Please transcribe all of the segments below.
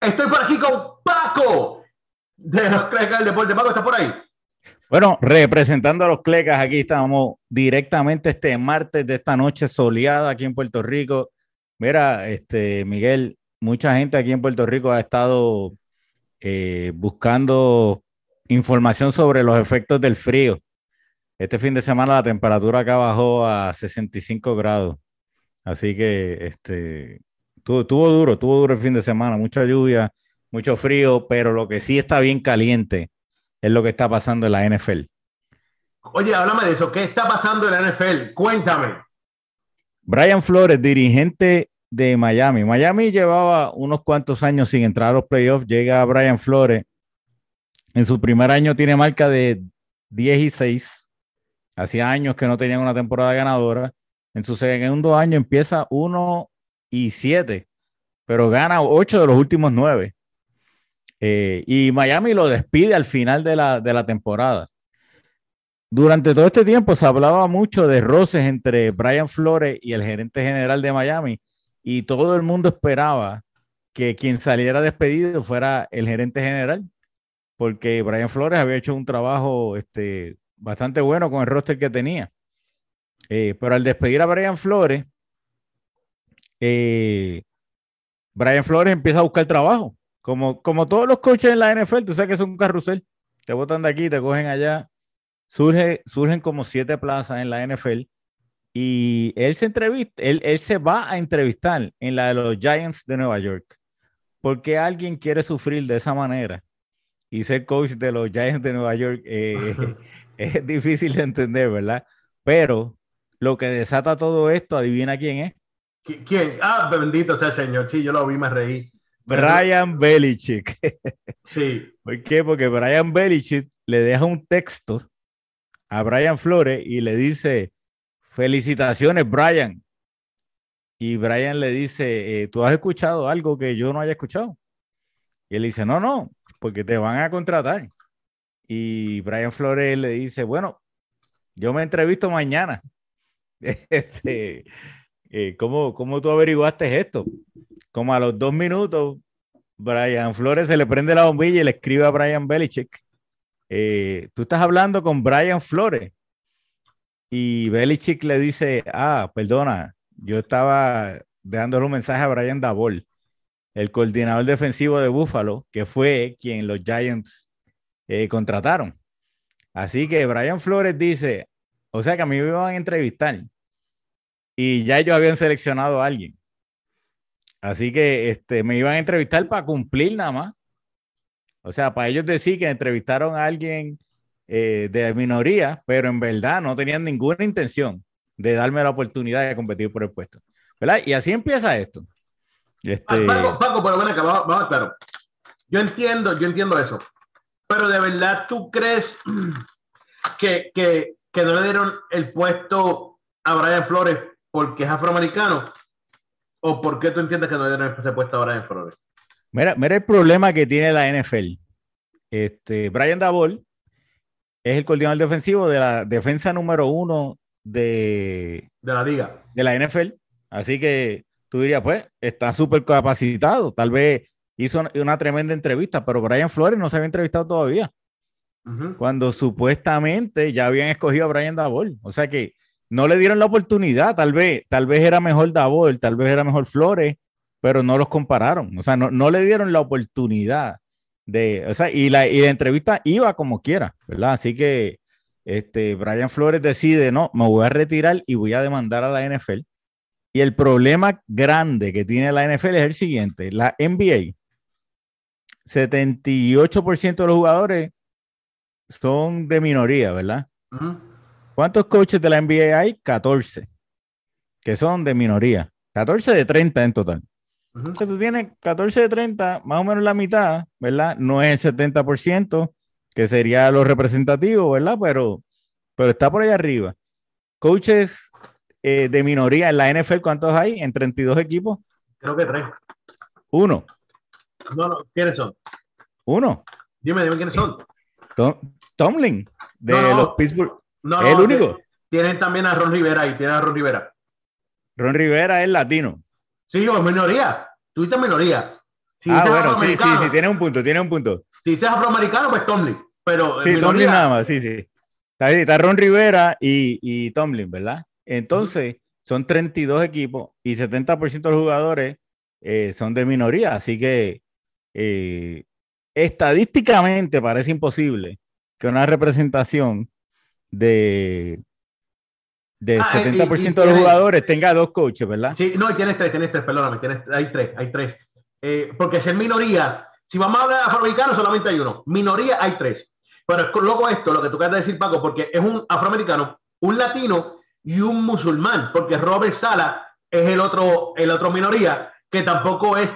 Estoy por aquí con Paco de los Clecas del Deporte. Paco, ¿está por ahí? Bueno, representando a los Clecas, aquí estamos directamente este martes de esta noche soleada aquí en Puerto Rico. Mira, este Miguel, mucha gente aquí en Puerto Rico ha estado eh, buscando información sobre los efectos del frío. Este fin de semana la temperatura acá bajó a 65 grados. Así que este, tuvo, duro, tuvo duro el fin de semana, mucha lluvia, mucho frío, pero lo que sí está bien caliente es lo que está pasando en la NFL. Oye, háblame de eso. ¿Qué está pasando en la NFL? Cuéntame. Brian Flores, dirigente de Miami. Miami llevaba unos cuantos años sin entrar a los playoffs. Llega Brian Flores. En su primer año tiene marca de 10 y 6. Hacía años que no tenían una temporada ganadora. En su segundo año empieza 1 y 7, pero gana 8 de los últimos 9. Eh, y Miami lo despide al final de la, de la temporada. Durante todo este tiempo se hablaba mucho de roces entre Brian Flores y el gerente general de Miami, y todo el mundo esperaba que quien saliera despedido fuera el gerente general, porque Brian Flores había hecho un trabajo este, bastante bueno con el roster que tenía. Eh, pero al despedir a Brian Flores, eh, Brian Flores empieza a buscar trabajo. Como, como todos los coaches en la NFL, tú sabes que es un carrusel. Te botan de aquí, te cogen allá. Surge, surgen como siete plazas en la NFL. Y él se entrevista, él, él se va a entrevistar en la de los Giants de Nueva York. ¿Por qué alguien quiere sufrir de esa manera? Y ser coach de los Giants de Nueva York eh, es difícil de entender, ¿verdad? Pero lo que desata todo esto, adivina quién es. ¿Quién? Ah, bendito sea el Señor. Sí, yo lo vi, me reí. Brian Belichick. Sí. ¿Por qué? Porque Brian Belichick le deja un texto a Brian Flores y le dice, felicitaciones, Brian. Y Brian le dice, eh, ¿tú has escuchado algo que yo no haya escuchado? Y él dice, no, no, porque te van a contratar. Y Brian Flores le dice, bueno, yo me entrevisto mañana. Este, eh, ¿cómo, ¿Cómo tú averiguaste esto? Como a los dos minutos, Brian Flores se le prende la bombilla y le escribe a Brian Belichick. Eh, tú estás hablando con Brian Flores. Y Belichick le dice, ah, perdona, yo estaba dándole un mensaje a Brian Dabol, el coordinador defensivo de Buffalo, que fue quien los Giants eh, contrataron. Así que Brian Flores dice, o sea que a mí me iban a entrevistar y ya ellos habían seleccionado a alguien. Así que este, me iban a entrevistar para cumplir nada más. O sea, para ellos decir que entrevistaron a alguien eh, de minoría, pero en verdad no tenían ninguna intención de darme la oportunidad de competir por el puesto. ¿Verdad? Y así empieza esto. Este... Ah, Paco, pero bueno, vamos, vamos, claro. Yo entiendo, yo entiendo eso. Pero de verdad, ¿tú crees que, que, que no le dieron el puesto a Brian Flores porque es afroamericano? ¿O por qué tú entiendes que no dieron ese puesto a Brian Flores? Mira, mira el problema que tiene la NFL. Este, Brian Dabol es el coordinador defensivo de la defensa número uno de, de la liga. De la NFL. Así que tú dirías, pues, está súper capacitado. Tal vez hizo una tremenda entrevista, pero Brian Flores no se había entrevistado todavía cuando supuestamente ya habían escogido a Brian Dabol. O sea que no le dieron la oportunidad, tal vez, tal vez era mejor Dabol, tal vez era mejor Flores, pero no los compararon. O sea, no, no le dieron la oportunidad de, o sea, y la, y la entrevista iba como quiera, ¿verdad? Así que este, Brian Flores decide, no, me voy a retirar y voy a demandar a la NFL. Y el problema grande que tiene la NFL es el siguiente, la NBA, 78% de los jugadores son de minoría, ¿verdad? ¿Cuántos coaches de la NBA hay? 14, que son de minoría. 14 de 30 en total. Entonces tú tienes 14 de 30, más o menos la mitad, ¿verdad? No es el 70%, que sería lo representativo, ¿verdad? Pero, pero está por ahí arriba. Coaches eh, de minoría en la NFL, ¿cuántos hay? En 32 equipos. Creo que tres. Uno. No, no, ¿quiénes son? Uno. Dime, dime quiénes son. Tomlin, de los Pittsburgh. No, el único. Tienen también a Ron Rivera ahí, tienen a Ron Rivera. Ron Rivera es latino. Sí, es minoría. Tuviste minoría. ah, bueno, sí, sí, sí, tiene un punto, tiene un punto. Si dices afroamericano, pues Tomlin. Pero sí, Tomlin nada más, sí, sí. Está, está Ron Rivera y, y Tomlin, ¿verdad? Entonces, son 32 equipos y 70% de los jugadores eh, son de minoría, así que eh, estadísticamente parece imposible que una representación de, de 70% ah, de los jugadores tenga dos coaches, ¿verdad? Sí, no, tienes tres, tienes tres, perdóname, tienes, hay tres, hay tres. Eh, porque si es minoría, si vamos a hablar de afroamericanos, solamente hay uno. Minoría hay tres. Pero es loco esto, lo que tú quieres decir, Paco, porque es un afroamericano, un latino y un musulmán, porque Robert Sala es el otro, el otro minoría, que tampoco es,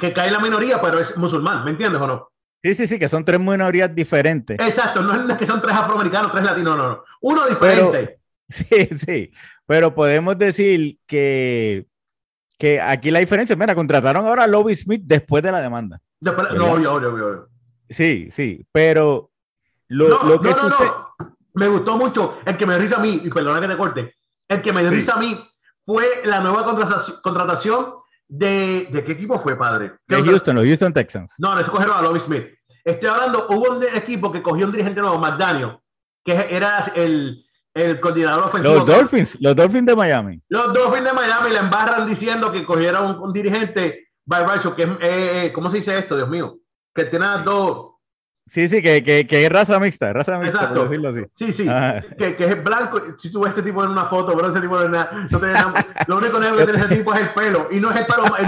que cae en la minoría, pero es musulmán, ¿me entiendes o no? Sí, sí, sí, que son tres minorías diferentes. Exacto, no es que son tres afroamericanos, tres latinos, no, no. Uno diferente. sí, sí, pero podemos decir que, que aquí la diferencia, mira, contrataron ahora a Lobby Smith después de la demanda. Después, no, yo, yo, yo. Sí, sí, pero lo, lo que sucede me gustó mucho. El que me risa a mí, y perdona que te corte, el que me risa a mí fue la nueva contratación de. ¿De qué equipo fue, padre? De Houston, los Houston Texans. No, no, se cogieron a Lobby Smith. Estoy hablando, hubo un equipo que cogió un dirigente nuevo, McDaniel, que era el, el coordinador ofensivo. Los Dolphins, los Dolphins de Miami. Los Dolphins de Miami le embarran diciendo que cogieron un, dirigente, by que es, eh, eh, ¿cómo se dice esto, Dios mío? Que tiene dos, Sí, sí, que, que, que, es raza mixta, raza mixta, Exacto. por decirlo así. Sí, sí, que, que, es blanco. Si tú ves este tipo en una foto, pero ese tipo de nada, no nada, lo único negro que tiene ese tipo es el pelo. Y no es el pelo, no es,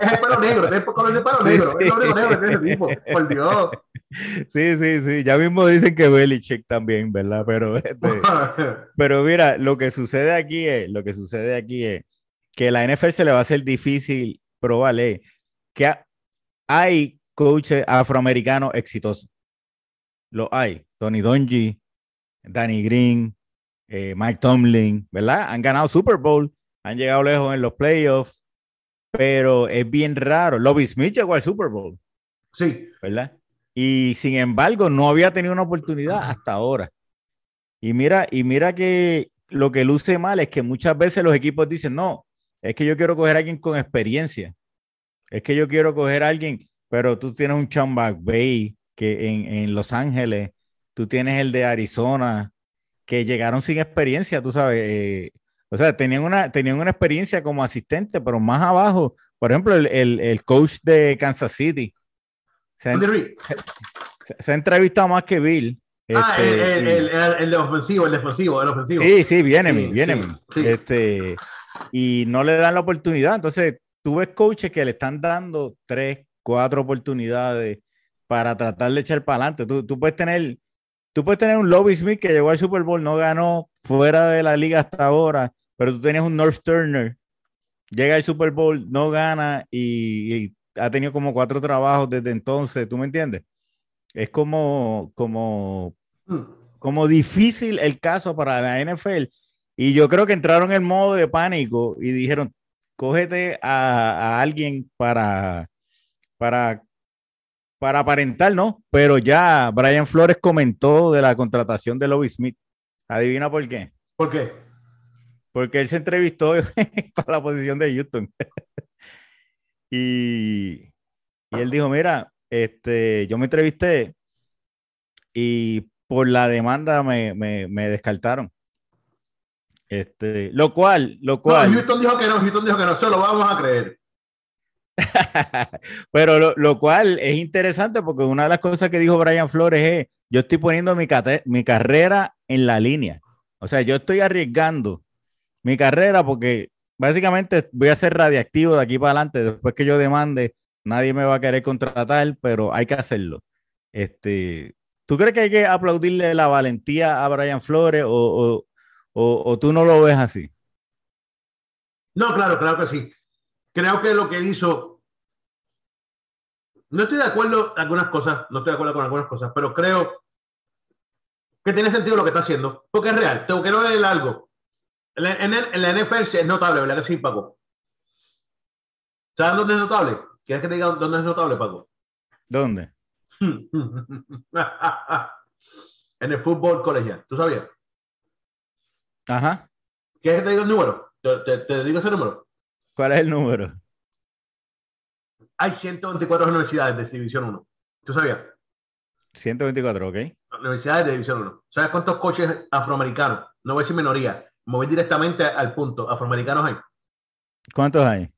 es el pelo negro, es el color de pelo sí, negro. Sí. Es lo único negro que tiene ese tipo, por Dios. Sí, sí, sí. Ya mismo dicen que Belichick también, ¿verdad? Pero, este, pero mira, lo que sucede aquí es, lo que sucede aquí es que la NFL se le va a hacer difícil probarle que hay coaches afroamericanos exitosos lo hay. Tony Donji, Danny Green, eh, Mike Tomlin, ¿verdad? Han ganado Super Bowl, han llegado lejos en los playoffs, pero es bien raro. Lobby Smith llegó al Super Bowl. Sí. ¿Verdad? Y sin embargo, no había tenido una oportunidad hasta ahora. Y mira, y mira que lo que luce mal es que muchas veces los equipos dicen, no, es que yo quiero coger a alguien con experiencia. Es que yo quiero coger a alguien, pero tú tienes un Sean Bay, que en, Los Ángeles, tú tienes el de Arizona, que llegaron sin experiencia, tú sabes. Eh, o sea, tenían una, tenían una experiencia como asistente, pero más abajo, por ejemplo, el, coach de Kansas City. Se ha, entrevistado más que Bill. Ah, este, el, el, el, ofensivo, el defensivo, el ofensivo. Sí, sí, viene, viene. Este, y no le dan la oportunidad. Entonces, tú ves coaches que le están dando tres, cuatro oportunidades para tratar de echar para adelante. Tú, tú, puedes tener, tú puedes tener un Lobby Smith que llegó al Super Bowl, no ganó fuera de la liga hasta ahora, pero tú tienes un North Turner, llega al Super Bowl, no gana y, ha tenido como cuatro trabajos desde entonces, ¿tú me entiendes? Es como, como, como difícil el caso para la NFL. Y yo creo que entraron en modo de pánico y dijeron, cógete a, a alguien para, para para aparentar, ¿no? Pero ya Brian Flores comentó de la contratación de Lobby Smith. ¿Adivina por qué? ¿Por qué? Porque él se entrevistó para la posición de Houston. y, y, él dijo, mira, este, yo me entrevisté y por la demanda me, me, me descartaron. Este, lo cual, lo cual. No, Houston dijo que no, Houston dijo que no, se lo vamos a creer. Pero lo, cual es interesante porque una de las cosas que dijo Brian Flores es, yo estoy poniendo mi, mi carrera en la línea. O sea, yo estoy arriesgando mi carrera porque básicamente voy a ser radiactivo de aquí para adelante. Después que yo demande, nadie me va a querer contratar, pero hay que hacerlo. Este, ¿Tú crees que hay que aplaudirle la valentía a Brian Flores o, o, o tú no lo ves así? No, claro, claro que sí creo que lo que hizo, no estoy de acuerdo en algunas cosas, no estoy de acuerdo con algunas cosas, pero creo que tiene sentido lo que está haciendo, porque es real. Tengo que no leer algo. En, la NFL es notable, ¿verdad que sí, Paco? ¿Sabes dónde es notable? ¿Quieres que te diga dónde es notable, Paco? ¿Dónde? en el fútbol colegial. ¿Tú sabías? Ajá. ¿Quieres que te diga el número? te digo ese número. ¿Cuál es el número? hay 124 universidades de División 1. ¿Tú sabías? 124, ok. Universidades de División 1. ¿Sabes cuántos coches afroamericanos? No voy a decir minoría. Me voy directamente al punto. Afroamericanos hay. ¿Cuántos hay?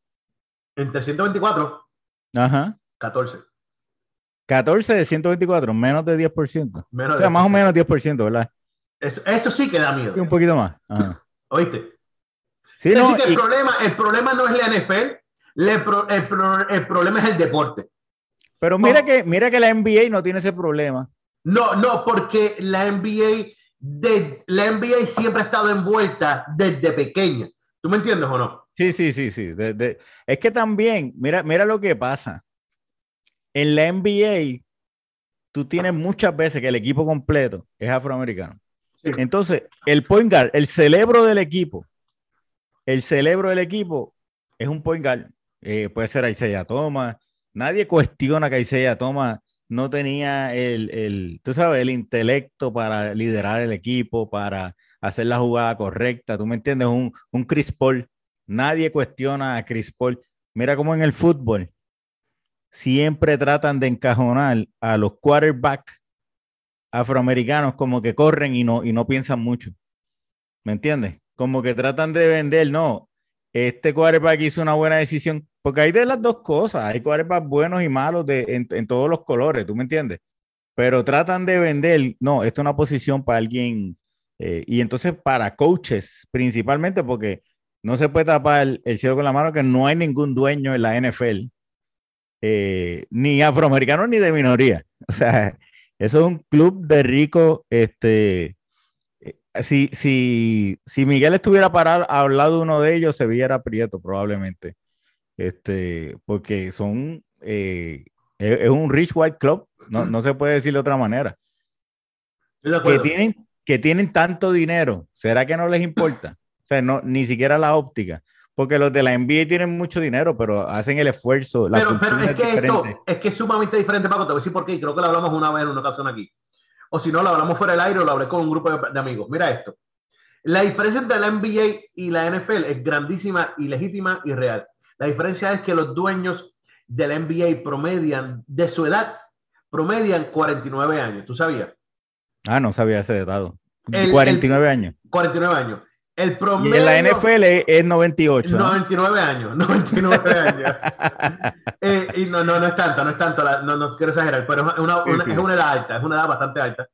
Entre 124, Ajá. 14. 14 de 124, menos de 10%. Menos o sea, de más o menos 10%, ¿verdad? Eso, eso sí que da miedo. Y un poquito más. Ajá. ¿Oíste? Sí, Es no, decir, que el, problema, el problema no es la NFL, le pro- el, pro- el problema es el deporte. pero mira no. que, mira que la NBA no tiene ese problema. No, no, porque la NBA, de, la NBA siempre ha estado envuelta desde pequeña. ¿Tú me entiendes o no? Sí, sí, sí, sí. de- de- es que también, mira, mira lo que pasa. En la NBA, tú tienes muchas veces que el equipo completo es afroamericano. Sí. Entonces, el point guard, el cerebro del equipo, el cerebro del equipo es un point guard. Eh, puede ser Isaiah Thomas. Nadie cuestiona que Isaiah Thomas no tenía el, el, tú sabes, el intelecto para liderar el equipo, para hacer la jugada correcta. ¿Tú me entiendes? Un, un Chris Paul. Nadie cuestiona a Chris Paul. Mira cómo en el fútbol siempre tratan de encajonar a los quarterbacks afroamericanos como que corren y no, y no piensan mucho. ¿Me entiendes? Como que tratan de vender, no, este quarterback hizo una buena decisión, porque hay de las dos cosas, hay quarterbacks buenos y malos de, en, en todos los colores, ¿tú me entiendes? Pero tratan de vender, no, esta es una posición para alguien, eh, y entonces para coaches principalmente, porque no se puede tapar el, el cielo con la mano, que no hay ningún dueño en la NFL, eh, ni afroamericano ni de minoría. O sea, eso es un club de ricos, este, si, si, si Miguel estuviera parado al lado de uno de ellos, se viera Prieto probablemente. Este, porque son, eh, es, es un rich white club, no, no se puede decir de otra manera. De Que tienen, que tienen tanto dinero, ¿será que no les importa? O sea, no, ni siquiera la óptica. Porque los de la NBA tienen mucho dinero, pero hacen el esfuerzo. La Pero, pero es que esto es que es sumamente diferente, Paco. Te voy a decir por qué. y Creo que lo hablamos una vez en una ocasión aquí. O si no, lo hablamos fuera del aire o lo hablé con un grupo de, de amigos. Mira esto. La diferencia entre la NBA y la NFL es grandísima y legítima y real. La diferencia es que los dueños de la NBA promedian, de su edad, promedian 49 años. ¿Tú sabías? Ah, no sabía ese dato. El- 49 años. 49 años. El Y promedio... en la NFL es, es 98. ¿no? 99 años, 99 años. Eh, y no, no, no es tanto, no es tanto, la- no, no quiero exagerar, pero es una, Sí, una- sí. es una edad alta, es una edad bastante alta.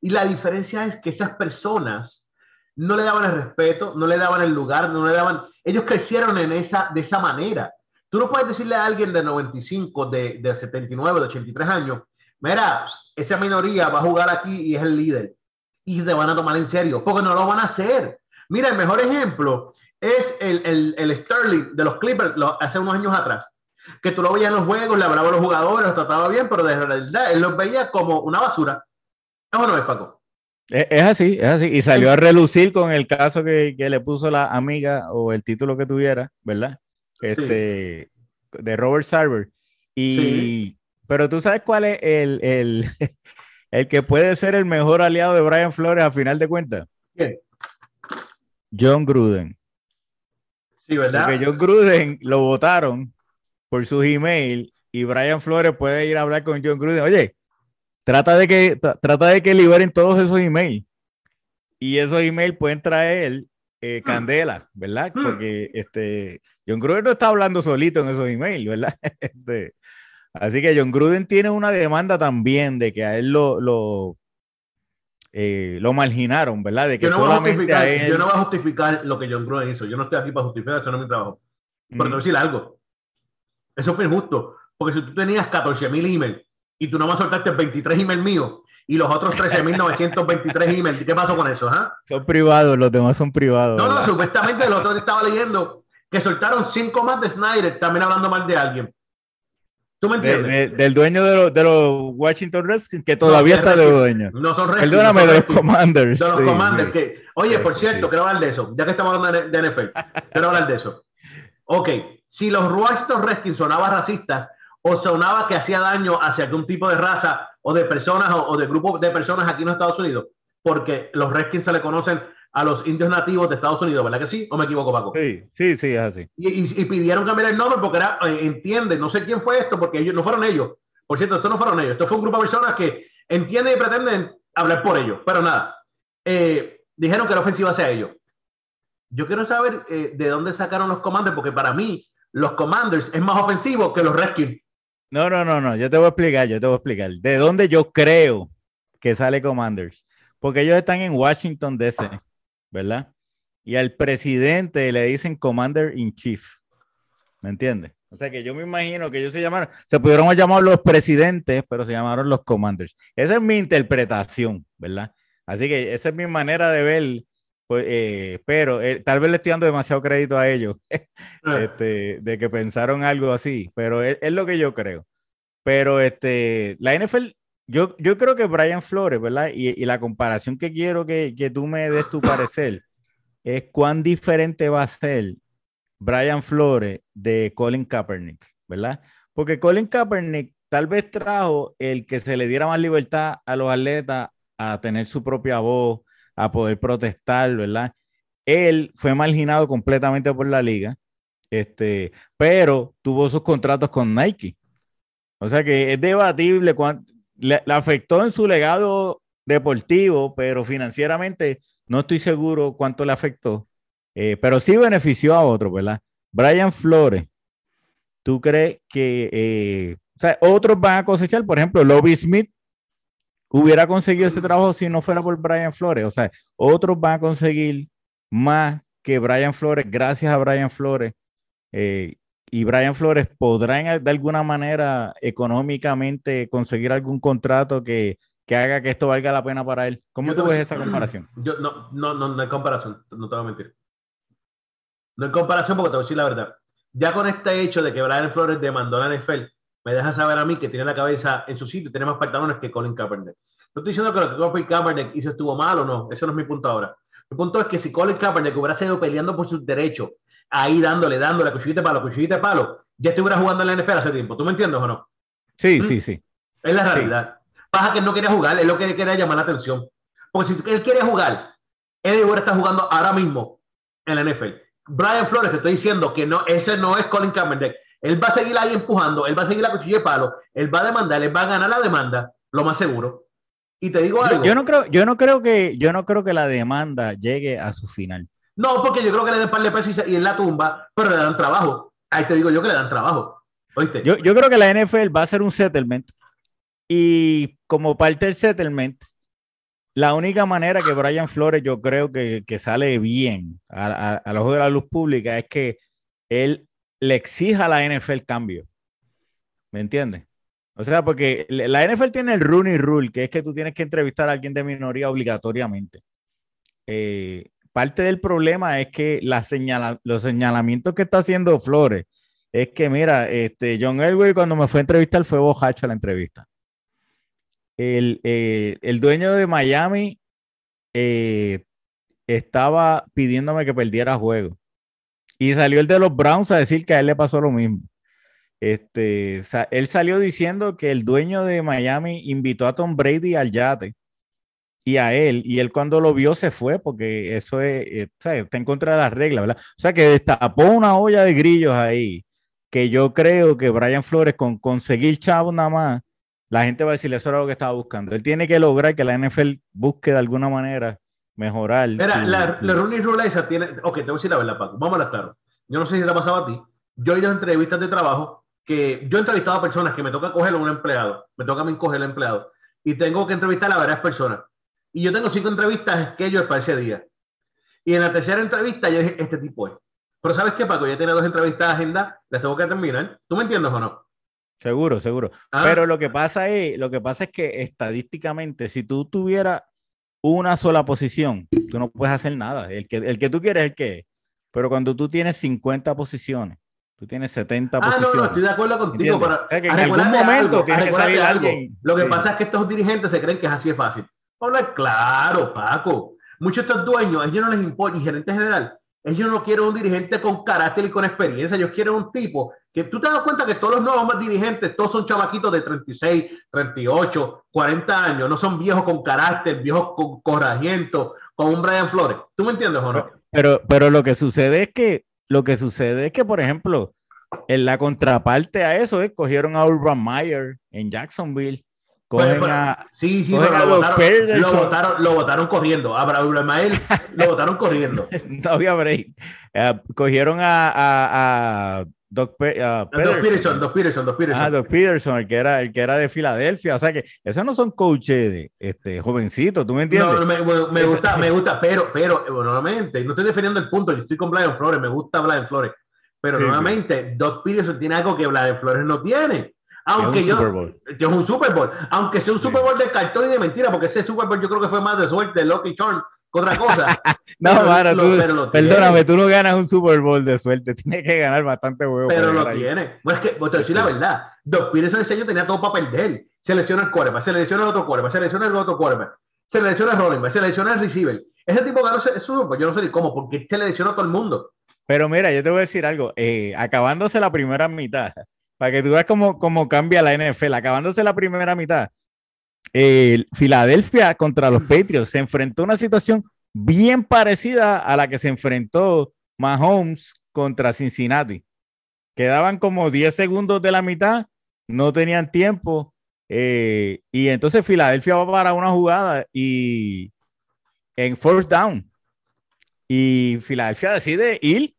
Y la diferencia es que esas personas no le daban el respeto, no le daban el lugar, no le daban, ellos crecieron en esa, de esa manera. Tú no puedes decirle a alguien de 95, de, de 79, de 83 años, mira, esa minoría va a jugar aquí y es el líder. Y te van a tomar en serio, porque no lo van a hacer. Mira, el mejor ejemplo es el, el, el Sterling de los Clippers lo- hace unos años atrás. Que tú lo veías en los juegos, le hablaba a los jugadores, los trataba bien, pero de verdad él los veía como una basura. ¿Eso no es, Paco? Es, es así, es así. Y salió a relucir con el caso que, que le puso la amiga o el título que tuviera, ¿verdad? Este, de Robert Sarver. Y, Sí. pero tú sabes cuál es el, el, el que puede ser el mejor aliado de Brian Flores a final de cuentas. ¿Quién? John Gruden. Sí, ¿verdad? Porque John Gruden lo votaron por sus emails y Brian Flores puede ir a hablar con John Gruden. Oye, trata de que, tra- trata de que liberen todos esos emails. Y esos emails pueden traer eh, Hmm. candela, ¿verdad? Mm. Porque este, John Gruden no está hablando solito en esos emails, ¿verdad? Este, así que John Gruden tiene una demanda también de que a él lo, lo, eh, lo marginaron, ¿verdad? De que yo, no voy a solamente a justificar, él. yo no voy a justificar lo que John Gruden hizo. Yo no estoy aquí para justificar, eso no es mi trabajo. Pero te voy a decir algo. Eso fue injusto. Porque si tú tenías 14 mil emails y tú nomás soltaste 23 emails míos y los otros 13.923 emails, ¿qué pasó con eso? ah? Son privados, los demás son privados. No, no, ¿verdad? supuestamente el otro estaba leyendo que soltaron cinco más de Snyder, también hablando mal de alguien. ¿Tú me De- entiendes? de- del dueño de los, de los Washington Redskins, que todavía No, está de dueño. no son Redskins, Perdóname, no son de los. Commanders. De los sí, Commanders. sí. Que, oye, por cierto, quiero hablar de eso. Ya que estamos hablando de, NFL, quiero hablar de eso. Ok, si los Washington Redskins sonaban racistas o sonaba que hacía daño hacia algún tipo de raza o de personas o, o de grupo de personas aquí en los Estados Unidos, porque los Redskins se le conocen a los indios nativos de Estados Unidos, ¿verdad que sí? ¿O me equivoco, Paco? Sí, sí, sí, es así. Y, pidieron cambiar el nombre porque era, eh, entiende, no sé quién fue esto, porque ellos no fueron ellos. Por cierto, esto no fueron ellos, esto fue un grupo de personas que entienden y pretenden hablar por ellos, pero nada. Eh, dijeron que la ofensiva sea ellos. Yo quiero saber eh, de dónde sacaron los commanders, porque para mí los commanders es más ofensivo que los Redskins. No, no, no, no, yo te voy a explicar, yo te voy a explicar. ¿De dónde yo creo que sale commanders? Porque ellos están en Washington, D.C., ¿verdad? Y al presidente le dicen commander in chief. ¿Me entiendes? O sea que yo me imagino que ellos se llamaron, se pudieron llamar los presidentes, pero se llamaron los commanders. Esa es mi interpretación, ¿verdad? Así que esa es mi manera de ver pues, eh, pero eh, tal vez le estoy dando demasiado crédito a ellos, este, de que pensaron algo así, pero es, lo que yo creo. Pero este, la NFL, yo, yo creo que Brian Flores, ¿verdad? Y, la comparación que quiero que, que, tú me des tu parecer es cuán diferente va a ser Brian Flores de Colin Kaepernick, ¿verdad? Porque Colin Kaepernick tal vez trajo el que se le diera más libertad a los atletas a tener su propia voz, a poder protestar, ¿verdad? Él fue marginado completamente por la liga, este, pero tuvo sus contratos con Nike. O sea que es debatible, le, afectó en su legado deportivo, pero financieramente no estoy seguro cuánto le afectó, eh, pero sí benefició a otro, ¿verdad? Brian Flores, ¿tú crees que eh, o sea, otros van a cosechar? Por ejemplo, Lobby Smith hubiera conseguido ese trabajo si no fuera por Brian Flores. O sea, otros van a conseguir más que Brian Flores gracias a Brian Flores. Eh, y Brian Flores podrá de alguna manera económicamente conseguir algún contrato que, que, haga que esto valga la pena para él. ¿Cómo tú ves esa comparación? Yo, no, no, no, no hay comparación, no te voy a mentir. No hay comparación porque te voy a decir la verdad. Ya con este hecho de que Brian Flores demandó a la NFL, me deja saber a mí que tiene la cabeza en su sitio y tiene más pantalones que Colin Kaepernick. No estoy diciendo que lo que Colin Kaepernick hizo estuvo mal o no, eso no es mi punto ahora. Mi punto es que si Colin Kaepernick hubiera seguido peleando por sus derechos, ahí dándole, dándole, cuchillita de palo, cuchillita de palo, ya estuviera jugando en la NFL hace tiempo. ¿Tú me entiendes o no? Sí, ¿Mm? sí, sí. Es la realidad. Pasa que él no quería jugar, es lo que él quería llamar la atención. Porque si él quiere jugar, él debería estar jugando ahora mismo en la NFL. Brian Flores, te estoy diciendo que no, ese no es Colin Kaepernick. Él va a seguir ahí empujando, él va a seguir la cuchilla de palo, él va a demandar, él va a ganar la demanda, lo más seguro. Y te digo algo. Yo, no creo, yo no creo que, yo no creo que la demanda llegue a su final. No, porque yo creo que le dan par de pesos y, en la tumba, pero le dan trabajo. Ahí te digo yo que le dan trabajo. ¿Oíste? Yo, yo creo que la NFL va a hacer un settlement y como parte del settlement, la única manera que Brian Flores yo creo que, que sale bien a, a, ojos de la luz pública es que él le exija a la NFL cambio. ¿Me entiendes? O sea, porque la NFL tiene el Rooney Rule, que es que tú tienes que entrevistar a alguien de minoría obligatoriamente. Eh, parte del problema es que la los señalamientos que está haciendo Flores es que, mira, este, John Elway cuando me fue a entrevistar fue bojacho a la entrevista. El, eh, el dueño de Miami eh, estaba pidiéndome que perdiera juego. Y salió el de los Browns a decir que a él le pasó lo mismo. Este, él salió diciendo que el dueño de Miami invitó a Tom Brady al yate y a él, y él cuando lo vio se fue porque eso es, eh, está en contra de las reglas, ¿verdad? O sea, que destapó una olla de grillos ahí, que yo creo que Brian Flores con conseguir chavo nada más, la gente va a decirle eso era lo que estaba buscando. Él tiene que lograr que la NFL busque de alguna manera mejorar. Mira, la, la Rooney Rule esa tiene. Ok, te voy a decir la verdad, Paco. Vamos a hablar claro. Yo no sé si te ha pasado a ti. Yo he ido a entrevistas de trabajo que yo he entrevistado a personas que me toca coger a un empleado, me toca a mí coger al empleado y tengo que entrevistar a varias personas. Y yo tengo cinco entrevistas que ellos para ese día. Y en la tercera entrevista yo dije, este tipo es. Pero ¿sabes qué, Paco? Ya tiene dos entrevistas de agenda, las tengo que terminar. ¿Tú me entiendes o no? Seguro, seguro. Ah. Pero lo que pasa es, lo que pasa es que estadísticamente, si tú tuvieras una sola posición, tú no puedes hacer nada. El que, el que tú quieres es el que Pero cuando tú tienes 50 posiciones, tú tienes 70 posiciones. Ah, no, no, estoy de acuerdo contigo. Pero, en algún momento tiene que salir alguien. Lo que pasa es que estos dirigentes se creen que es así de fácil. Hola, claro, Paco. Muchos de estos dueños, a ellos no les importa, y gerente general, ellos no quieren un dirigente con carácter y con experiencia, ellos quieren un tipo que tú te das cuenta que todos los nuevos dirigentes, todos son chamaquitos de 36, 38, 40 años, no son viejos con carácter, viejos con corrajiento, con un Brian Flores. ¿Tú me entiendes o no? Pero, pero lo que sucede es que, lo que sucede es que, por ejemplo, en la contraparte a eso, es cogieron a Urban Meyer en Jacksonville. Cogen a, sí, sí, lo, votaron, lo, votaron, corriendo. A Meyer lo votaron corriendo. no había break. Uh, cogieron a, a, a Doc, uh, Peterson. Doc Peterson, Doc Peterson. Ah, Doc Peterson, el que era, el que era de Filadelfia. O sea que esos no son coaches de, este, jovencitos, ¿tú me entiendes? No, me, me, gusta, me gusta, pero, pero, nuevamente, no estoy defendiendo el punto, yo estoy con Brian Flores, me gusta Brian Flores. Pero nuevamente, Doc Peterson tiene algo que Brian Flores no tiene. Aunque es un yo, Super Bowl. es un Super Bowl. Aunque sea un Super Bowl de cartón y de mentira, porque ese Super Bowl yo creo que fue más de suerte, de Lucky Charm otra cosa. no, mano, tú, perdóname, tú no ganas un Super Bowl de suerte, tienes que ganar bastante huevo. Pero lo tiene. Bueno, es que, a decir la verdad, Dos Peterson ese año tenía todo para perder. Se lesiona el quarterback, se lesiona el otro quarterback, se lesiona el otro quarterback, se lesiona el rolling se lesiona el receiver. Ese tipo ganó ese Super Bowl, yo no sé ni cómo, porque se le lesionó a todo el mundo. Pero mira, yo te voy a decir algo, eh, acabándose la primera mitad, para que tú veas cómo, cómo cambia la NFL, acabándose la primera mitad, eh, Filadelfia contra los Patriots se enfrentó a una situación bien parecida a la que se enfrentó Mahomes contra Cincinnati. Quedaban como 10 segundos de la mitad, no tenían tiempo. Eh, y entonces Filadelfia va para una jugada y en first down. Y Filadelfia decide ir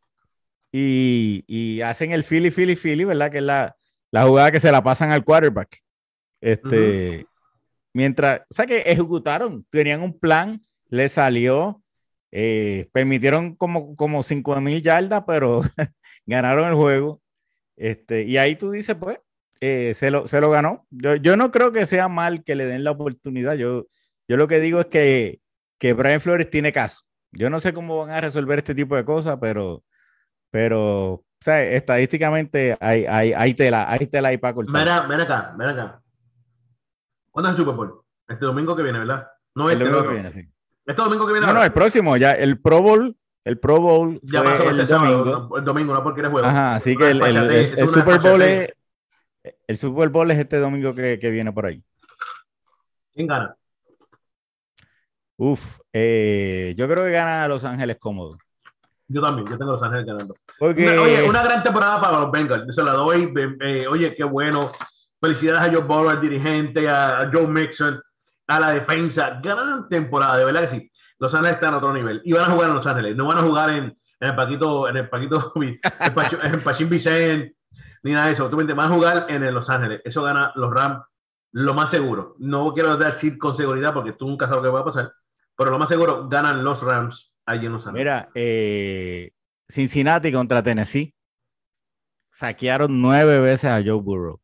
y, y, hacen el Philly, Philly, Philly, ¿verdad? Que es la, la jugada que se la pasan al quarterback. Este, Mientras, o sea que ejecutaron, tenían un plan le salió. Eh, permitieron como, como 5 mil yardas, pero ganaron el juego. Este, y ahí tú dices, pues, eh, se, lo, se lo ganó. Yo, yo, no creo que sea mal que le den la oportunidad. Yo, yo lo que digo es que, que Brian Flores tiene caso. Yo no sé cómo van a resolver este tipo de cosas, pero, pero o sea, estadísticamente hay, hay, hay tela, hay tela ahí para cortar. Mira, mira acá, mira acá. ¿Cuándo es el Super Bowl? Este domingo que viene, ¿verdad? No el este domingo que viene, sí. Este domingo que viene. No, no, el próximo, ya el Pro Bowl. El Pro Bowl ya fue el, domingo. el domingo, no porque eres juego. Ajá, así que el, el Super Bowl es. El Super Bowl es este domingo que, que viene por ahí. ¿Quién gana? Uf, eh, yo creo que gana Los Ángeles cómodo. Yo también, yo tengo Los Ángeles ganando. Porque... oye, una gran temporada para los Bengals. Se la doy. Eh, oye, qué bueno. Felicidades a Joe Burrow, al dirigente, a Joe Mixon a la defensa. Gran temporada, de verdad que sí. Los Ángeles están a otro nivel. Y van a jugar en Los Ángeles. No van a jugar en, en el Paquito, en el Paquito, en el Pachín Vicente, ni nada de eso. Tú van a jugar en Los Ángeles. Eso gana los Rams lo más seguro. No quiero decir con seguridad porque tú nunca sabes qué va a pasar. Pero lo más seguro ganan los Rams Mira, eh, Cincinnati contra Tennessee. Saquearon nueve veces a Joe Burrow.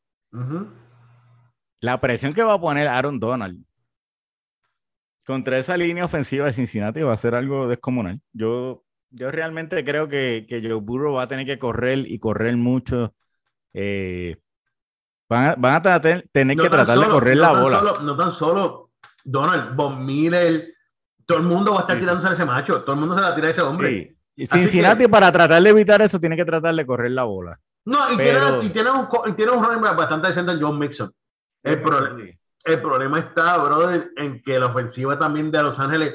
La presión que va a poner Aaron Donald contra esa línea ofensiva de Cincinnati va a ser algo descomunal. Yo, yo realmente creo que, que Joe Burrow va a tener que correr y correr mucho. Eh, van, a, van, a tener que tratar de correr la bola. no tan solo Donald, Von Miller, todo el mundo va a estar tirándose a ese macho, todo el mundo se va a tirar a ese hombre. Cincinnati para tratar de evitar eso tiene que tratar de correr la bola. No, y, tiene, y tiene, un, y tiene un running bastante decente en John Mixon. El, problema el problema está, brother, en que la ofensiva también de Los Ángeles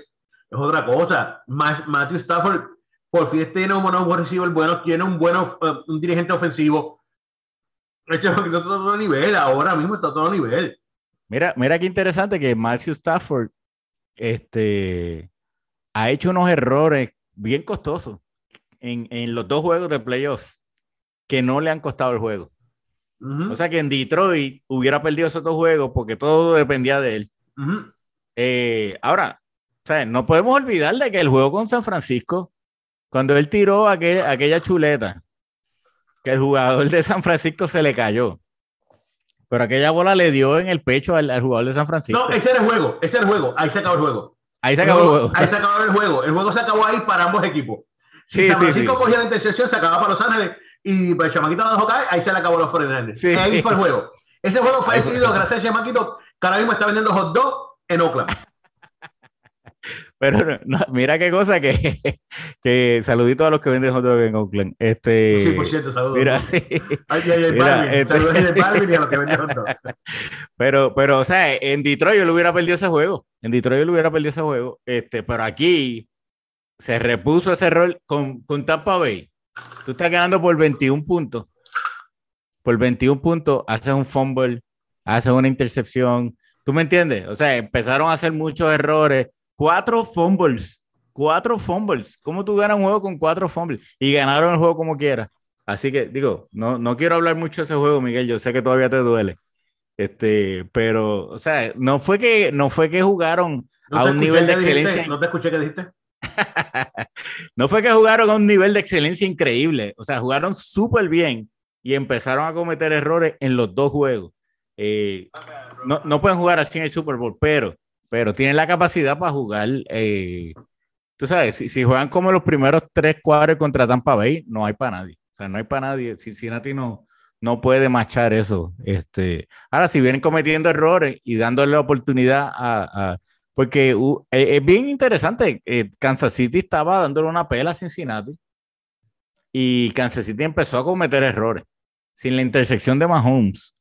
es otra cosa. Matthew Stafford por fin tiene un buen receiver bueno, tiene un buen eh, un dirigente ofensivo. Está a todo nivel, ahora mismo está a todo nivel. Mira, mira qué interesante que Matthew Stafford este, ha hecho unos errores bien costosos en, en los dos juegos de playoff que no le han costado el juego. O sea que en Detroit hubiera perdido esos dos juegos porque todo dependía de él. Eh, ahora, no podemos olvidar de que el juego con San Francisco, cuando él tiró aquella chuleta, que el jugador de San Francisco se le cayó. Pero aquella bola le dio en el pecho al, jugador de San Francisco. No, ese era el juego, ese era el juego. Ahí se acabó el juego. Ahí se acabó el juego. Ahí se acabó el juego. El juego se acabó ahí para ambos equipos. Si San Francisco cogía la intercepción, se acababa para Los Ángeles y pues Chamaquito no dejó caer, ahí se le acabó los 49 Sí. Ahí fue el juego. Ese juego fue decidido gracias a Chamaquito, que ahora mismo está vendiendo hot dog en Oakland. Pero mira qué cosa que, que saludito a los que venden hot dog en Oakland. Este, Sí, por cierto, saludos. Mira, sí. Ay, ay, ay, Mira, este- Saludos y a los que venden hot dog. Pero, pero, o sea, en Detroit yo le hubiera perdido ese juego. En Detroit yo le hubiera perdido ese juego. Este, pero aquí se repuso ese rol con, con Tampa Bay. Tú estás ganando por 21 puntos. Por 21 puntos, haces un fumble, haces una intercepción. ¿Tú me entiendes? O sea, empezaron a hacer muchos errores. Cuatro fumbles. Cuatro fumbles. ¿Cómo tú ganas un juego con cuatro fumbles? Y ganaron el juego como quieras. Así que, digo, no, no quiero hablar mucho de ese juego, Miguel. Yo sé que todavía te duele. Este, pero, o sea, no fue que, no fue que jugaron No a un nivel de qué dijiste, excelencia. No te escuché qué dijiste. no fue que jugaron a un nivel de excelencia increíble. O sea, jugaron súper bien y empezaron a cometer errores en los dos juegos. Eh, no, no pueden jugar así en el Super Bowl, pero, pero tienen la capacidad para jugar. eh, tú sabes, si, si juegan como los primeros tres cuadros contra Tampa Bay, no hay para nadie. O sea, no hay para nadie. Cincinnati no, no puede machar eso. Este, ahora, si vienen cometiendo errores y dándole oportunidad a, a- porque uh, es, es bien interesante. eh, Kansas City estaba dándole una pela a Cincinnati y Kansas City empezó a cometer errores. Sin la intersección de Mahomes,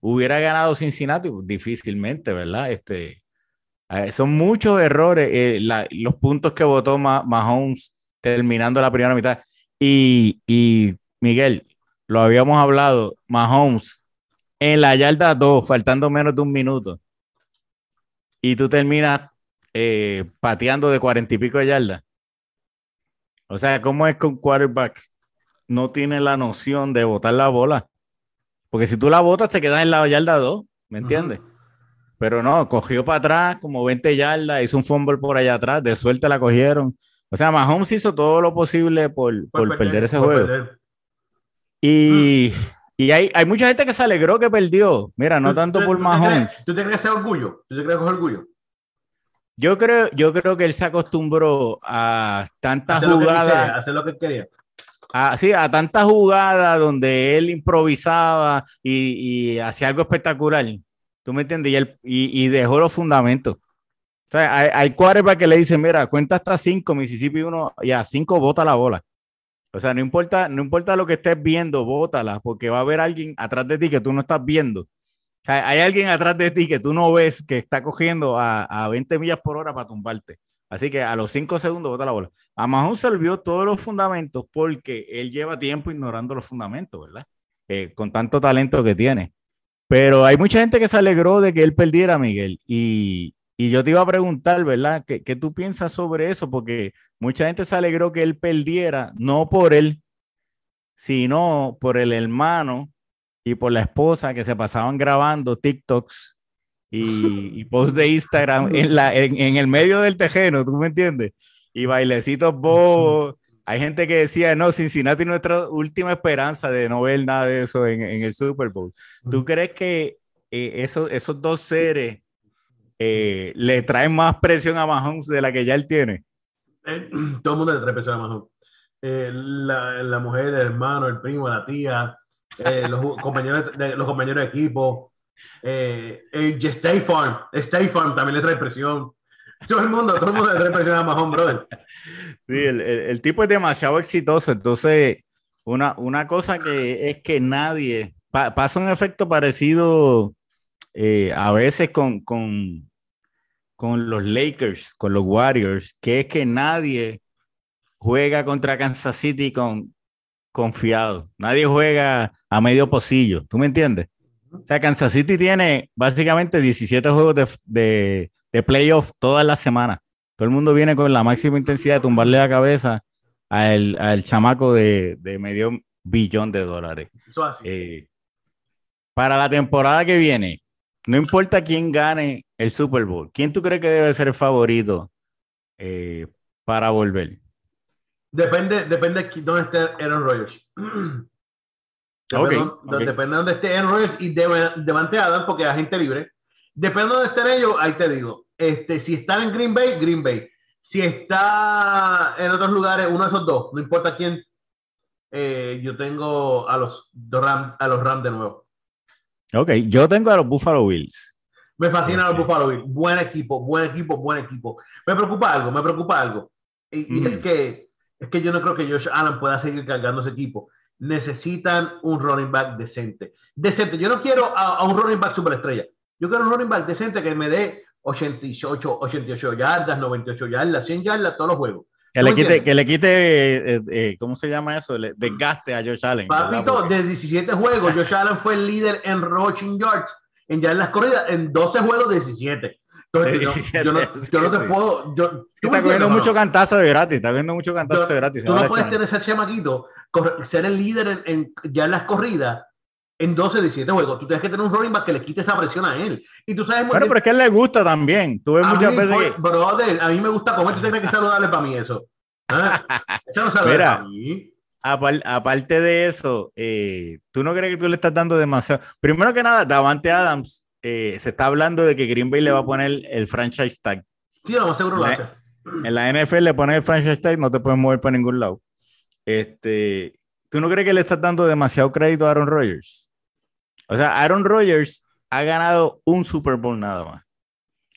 hubiera ganado Cincinnati Pues, difícilmente, ¿verdad? Este, eh, son muchos errores. eh, la- los puntos que votó Ma- Mahomes terminando la primera mitad. Y, y Miguel, lo habíamos hablado, Mahomes en la yarda 2, faltando menos de un minuto, y tú terminas eh, pateando de cuarenta y pico de yardas. O sea, ¿cómo es que un quarterback no tiene la noción de botar la bola? Porque si tú la botas, te quedas en la yarda 2, ¿me entiendes? Pero no, cogió para atrás como 20 yardas, hizo un fumble por allá atrás, de suerte la cogieron. O sea, Mahomes hizo todo lo posible por, por perder, ese por juego. perder. Y, y hay, hay mucha gente que se alegró que perdió. Mira, no ¿Tú- tanto por Mahomes. ¿Tú te crees ese orgullo? ¿Tú te crees orgullo? Yo creo, yo creo que él se acostumbró a tantas Hacer lo que quisiera, jugadas, hacer lo que quería. a, sí, a tantas jugadas donde él improvisaba y, y hacía algo espectacular. ¿Tú me entiendes? Y, él, y, y dejó los fundamentos. O sea, hay, hay quarterback que le dicen, mira, cuenta hasta cinco, Mississippi uno, y a cinco bota la bola. O sea, no importa, no importa lo que estés viendo, bótala, porque va a haber alguien atrás de ti que tú no estás viendo. Hay alguien atrás de ti que tú no ves que está cogiendo a, a 20 millas por hora para tumbarte. Así que a los 5 segundos bota la bola. A Mahomes se olvidó todos los fundamentos porque él lleva tiempo ignorando los fundamentos, ¿verdad? Eh, con tanto talento que tiene. Pero hay mucha gente que se alegró de que él perdiera, Miguel. Y, y yo te iba a preguntar, ¿verdad? ¿Qué, ¿Qué tú piensas sobre eso? Porque mucha gente se alegró que él perdiera, no por él, sino por el hermano y por la esposa que se pasaban grabando TikToks y, y posts de Instagram en, la, en, en el medio del tejeno, ¿tú me entiendes? Y bailecitos bobos. Hay gente que decía, no, Cincinnati es nuestra última esperanza de no ver nada de eso en, en el Super Bowl. ¿Tú crees que eh, esos, esos dos seres eh, le traen más presión a Mahomes de la que ya él tiene? Eh, todo el mundo le trae presión a Mahomes. Eh, la, la mujer, el hermano, el primo, la tía, eh, los, compañeros de, los compañeros de equipo, eh, eh, State Farm, State Farm también le trae presión. Todo el mundo, todo el mundo le trae presión a Mahomes, brother. Sí, el, el- el tipo es demasiado exitoso. Entonces, una, una cosa que es que nadie pa- pasa un efecto parecido eh, a veces con, con, con los Lakers, con los Warriors, que es que nadie juega contra Kansas City con confiado. Nadie juega a medio pocillo. ¿Tú me entiendes? O sea, Kansas City tiene básicamente 17 juegos de, de, de playoff todas las semanas. Todo el mundo viene con la máxima intensidad de tumbarle la cabeza al, al chamaco de, de medio billón de dólares. Eso así. Eh, para la temporada que viene, no importa quién gane el Super Bowl, ¿quién tú crees que debe ser el favorito eh, para volver? Depende, depende de dónde esté Aaron Rodgers. Depende, Ok, dónde- ok. depende de dónde esté Aaron Rodgers y de, Devante Adams, porque es agente libre. Depende de dónde estén ellos, ahí te digo. Este, si están en Green Bay, Green Bay. Si está en otros lugares, uno de esos dos, no importa quién, eh, yo tengo a los, Ram, a los Rams de nuevo. Ok, yo tengo a los Buffalo Bills. Me fascina los Buffalo Bills. Buen equipo, buen equipo, buen equipo. Me preocupa algo, me preocupa algo. Y, es, que, es que yo no creo que Josh Allen pueda seguir cargando ese equipo. Necesitan un running back decente. Decente. Yo no quiero a, un running back superestrella. Yo quiero un running back decente que me dé 88, 88 yardas, 98 yardas, 100 yardas todos los juegos. Que le, quite, que le quite, eh, eh, ¿cómo se llama eso? Le desgaste a Josh Allen. Papito, de 17 juegos, Josh Allen fue el líder en rushing yards, en yardas corridas, en 12 juegos, 17. Entonces, yo, no, yo, no, te puedo. Yo, está cogiendo mucho cantazo de gratis. Está viendo mucho cantazo de gratis. Tú no puedes tener ese chamaquito, ser el líder en, en yardas corridas en 12, 17 juegos. Tú tienes que tener un running back que le quite esa presión a él. Y tú sabes Bueno, pero es que a él le gusta también. Tú ves muchas veces que... Brother, a mí me gusta comer, tú tienes que saludarle para mí eso. ¿Ah? Eso no para mí. aparte de eso, eh, ¿tú no crees que tú le estás dando demasiado? Primero que nada, Davante Adams, eh, se está hablando de que Green Bay le va a poner el franchise tag. Sí, lo más seguro lo hace. En la NFL le pones el franchise tag, no te puedes mover para ningún lado. Este, ¿Tú no crees que le estás dando demasiado crédito a Aaron Rodgers? O sea, Aaron Rodgers ha ganado un Super Bowl nada más.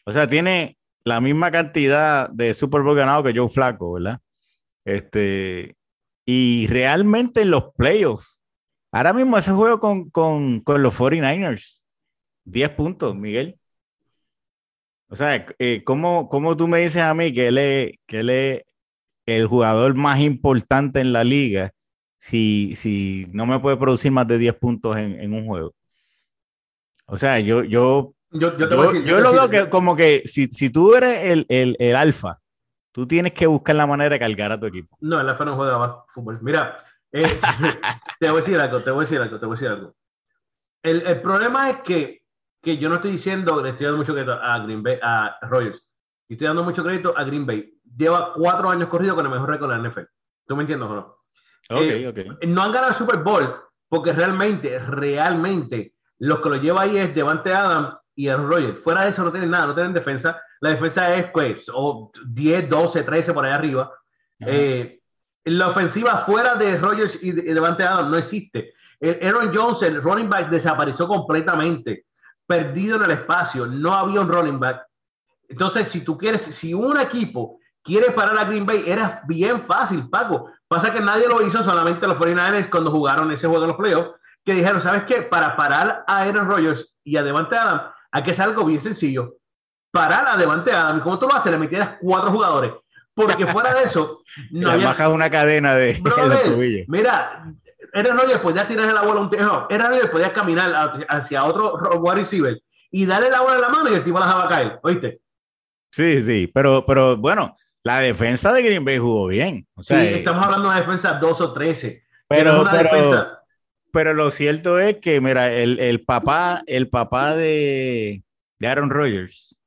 O sea, tiene la misma cantidad de Super Bowl ganado que Joe Flaco, ¿verdad? Este, y realmente en los playoffs, ahora mismo ese juego con, con, con los 49ers, 10 puntos, Miguel. O sea, eh, ¿cómo, ¿cómo, tú me dices a mí que él, es, que él es el jugador más importante en la liga si, si no me puede producir más de 10 puntos en, en un juego? O sea, yo, yo, yo, lo veo que como que si, si tú eres el, el, el, alfa, tú tienes que buscar la manera de cargar a tu equipo. No, el alfa no juega más fútbol. Mira, eh, te voy a decir algo, te voy a decir algo, te voy a decir algo. El, el problema es que, que, yo no estoy diciendo le estoy dando mucho crédito a Green Bay, a Rogers. Estoy dando mucho crédito a Green Bay. Lleva cuatro años corrido con el mejor récord de la NFL. ¿Tú me entiendes o no? Ok, eh, ok. No han ganado el Super Bowl porque realmente, realmente los que lo lleva ahí es Devante Adam y el Roger. Fuera de eso no tienen nada, no tienen defensa. La defensa es pues o 10, 12, 13 por ahí arriba. Eh, la ofensiva fuera de Rogers y, Devante Adam no existe. Aaron Jones, el running back, desapareció completamente, perdido en el espacio, no había un running back. Entonces, si tú quieres, si un equipo quiere parar a Green Bay, era bien fácil, Paco. Pasa que nadie lo hizo, solamente los 49ers cuando jugaron ese juego de los playoffs que dijeron, ¿sabes qué? Para parar a Aaron Rodgers y a Devante Adam, hay que hacer algo bien sencillo. Parar a Devante Adam. ¿Y cómo tú lo haces? Le metieras cuatro jugadores. Porque fuera de eso, no había... baja una cadena de, de Mira, Aaron Rodgers podía tirar la bola a un tejo. Aaron Rodgers podía caminar hacia otro wide receiver y darle la bola a la mano y el tipo la dejaba caer. ¿Oíste? Sí, sí, pero, pero bueno, la defensa de Green Bay jugó bien. O sea, sí, estamos hablando de una defensa 2 o 13. Pero, pero, pero lo cierto es que, mira, el, el papá, el papá de, de Aaron Rodgers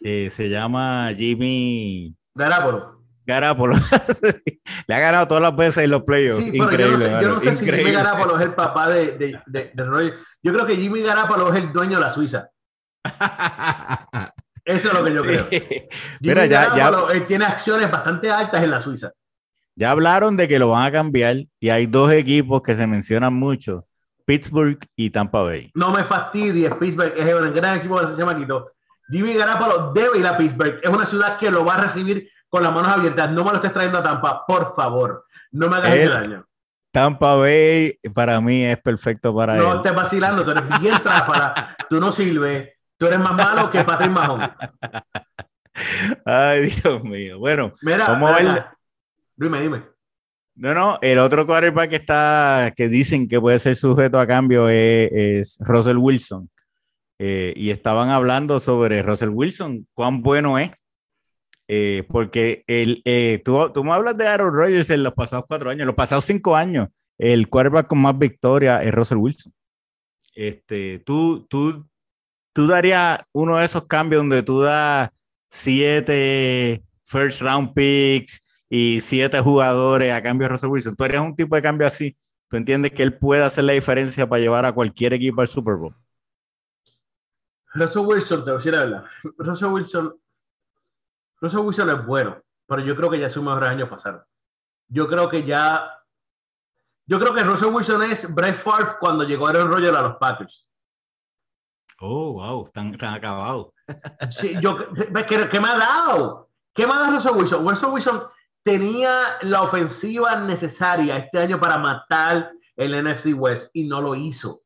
eh, se llama Jimmy Garapolo. Garapolo. Le ha ganado todas las veces en los playoffs. Increíble. Yo no sé, si Jimmy Garapolo es el papá de, de, de, de Rodgers. Yo creo que Jimmy Garapolo es el dueño de la Suiza. Eso es lo que yo creo. Mira, ya, ya... Tiene acciones bastante altas en la Suiza. Ya hablaron de que lo van a cambiar y hay dos equipos que se mencionan mucho, Pittsburgh y Tampa Bay. No me fastidies, Pittsburgh es un gran equipo de Quito. Jimmy Garapolo debe ir a Pittsburgh. Es una ciudad que lo va a recibir con las manos abiertas. No me lo estés trayendo a Tampa, por favor. No me hagas ese daño. Tampa Bay para mí es perfecto para no él. No estés vacilando, tú eres bien tráfala, tú no sirves, tú eres más malo que Patrick Mahon. Ay, Dios mío. Bueno, Mira, ¿cómo el, Dime, dime. No, no, el otro quarterback que está, que dicen que puede ser sujeto a cambio es, Russell Wilson. Eh, y estaban hablando sobre Russell Wilson, cuán bueno es. Eh, porque el, eh, tú, tú, me hablas de Aaron Rodgers en los pasados cuatro años, los pasados cinco años, el quarterback con más victoria es Russell Wilson. Este, tú, tú, tú darías uno de esos cambios donde tú das siete first round picks y siete jugadores a cambio de Russell Wilson. Tú eres un tipo de cambio así. Tú entiendes que él puede hacer la diferencia para llevar a cualquier equipo al Super Bowl. Russell Wilson, te voy a decir la verdad. Russell Wilson, Russell Wilson es bueno, pero yo creo que ya sus mejores años pasaron. Yo creo que ya. Yo creo que Russell Wilson es Brett Favre cuando llegó Aaron Rodgers a los Packers. Oh, wow, están, están acabados. Sí, yo, ¿qué, ¿qué, me ha dado? ¿Qué me ha dado Russell Wilson? Russell Wilson tenía la ofensiva necesaria este año para matar el NFC West y no lo hizo.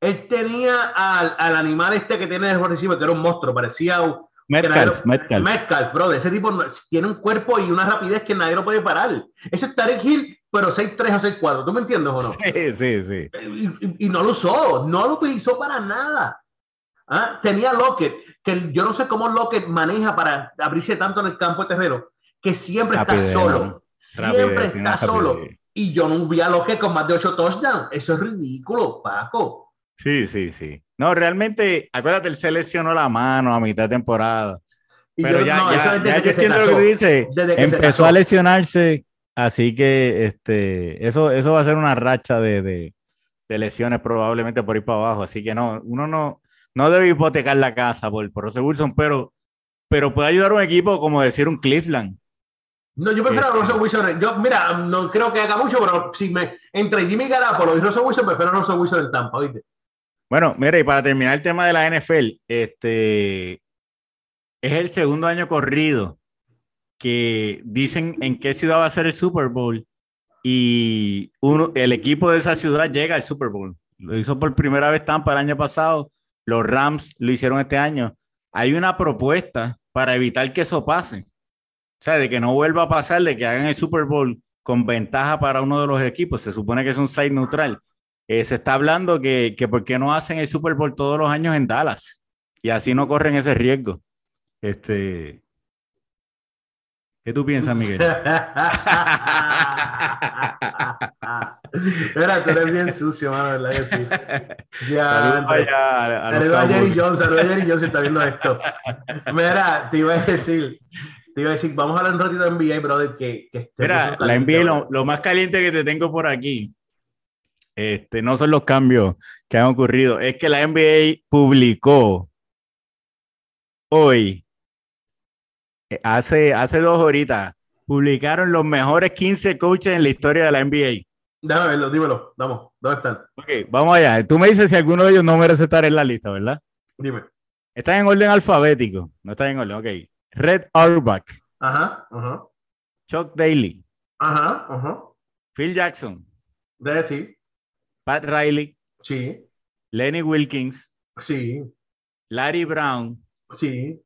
Él tenía al, al animal este que tiene el receiver, que era un monstruo, parecía un, Metcalf, Metcalf. Metcalf, bro. Ese tipo tiene un cuerpo y una rapidez que nadie lo puede parar. Ese es Tarek Hill, pero 6'3 o 6'4. ¿Tú me entiendes o no? Sí, sí, sí. Y, y, no lo usó, no lo utilizó para nada. ¿Ah? Tenía Lockett, que yo no sé cómo Lockett maneja para abrirse tanto en el campo de terreno, que siempre está solo. Siempre está solo. Y yo no vi a Lockett con más de 8 touchdowns. Eso es ridículo, Paco. Sí, sí, sí. No, realmente, acuérdate, él seleccionó la mano a mitad de temporada. Pero ya, ya, ya yo entiendo lo que dice. Empezó a lesionarse, así que este, eso, eso va a ser una racha de, de, de, lesiones probablemente por ir para abajo. Así que no, uno no, no debe hipotecar la casa por, por Russell Wilson, pero, pero puede ayudar a un equipo como decir un Cleveland. No, yo prefiero a este, Russell Wilson. Yo, mira, no creo que haga mucho, pero si me entre Jimmy Garapolo y Russell Wilson, prefiero a Russell Wilson en Tampa, ¿viste? Bueno, mira, y para terminar el tema de la NFL, este es el segundo año corrido que dicen en qué ciudad va a ser el Super Bowl y uno, el equipo de esa ciudad llega al Super Bowl. Lo hizo por primera vez Tampa el año pasado, los Rams lo hicieron este año. Hay una propuesta para evitar que eso pase. O sea, de que no vuelva a pasar, de que hagan el Super Bowl con ventaja para uno de los equipos. Se supone que es un site neutral. Eh, se está hablando que, que por qué no hacen el Super Bowl todos los años en Dallas y así no corren ese riesgo. Este, ¿Qué tú piensas, Miguel? Mira, tú eres bien sucio, mano, ¿verdad? Sí. Ya. Saludos a Jerry Jones, saludos a Jerry Jones, está viendo esto. Mira, te iba a decir, te iba a decir, vamos a hablar un ratito de NBA, brother, que... que Mira, la NBA, lo, lo, más caliente que te tengo por aquí este, no son los cambios que han ocurrido, es que la NBA publicó hoy, eh, hace, hace dos horitas, publicaron los mejores 15 coaches en la historia de la NBA. Déjame verlo, dímelo, vamos, ¿dónde están? Ok, vamos allá. Tú me dices si alguno de ellos no merece estar en la lista, ¿verdad? Dime. Están en orden alfabético, no están en orden, ok. Red Auerbach. Ajá, ajá. Chuck Daly. Ajá, ajá. Phil Jackson. De sí. Pat Riley. Sí. Lenny Wilkins. Sí. Larry Brown. Sí.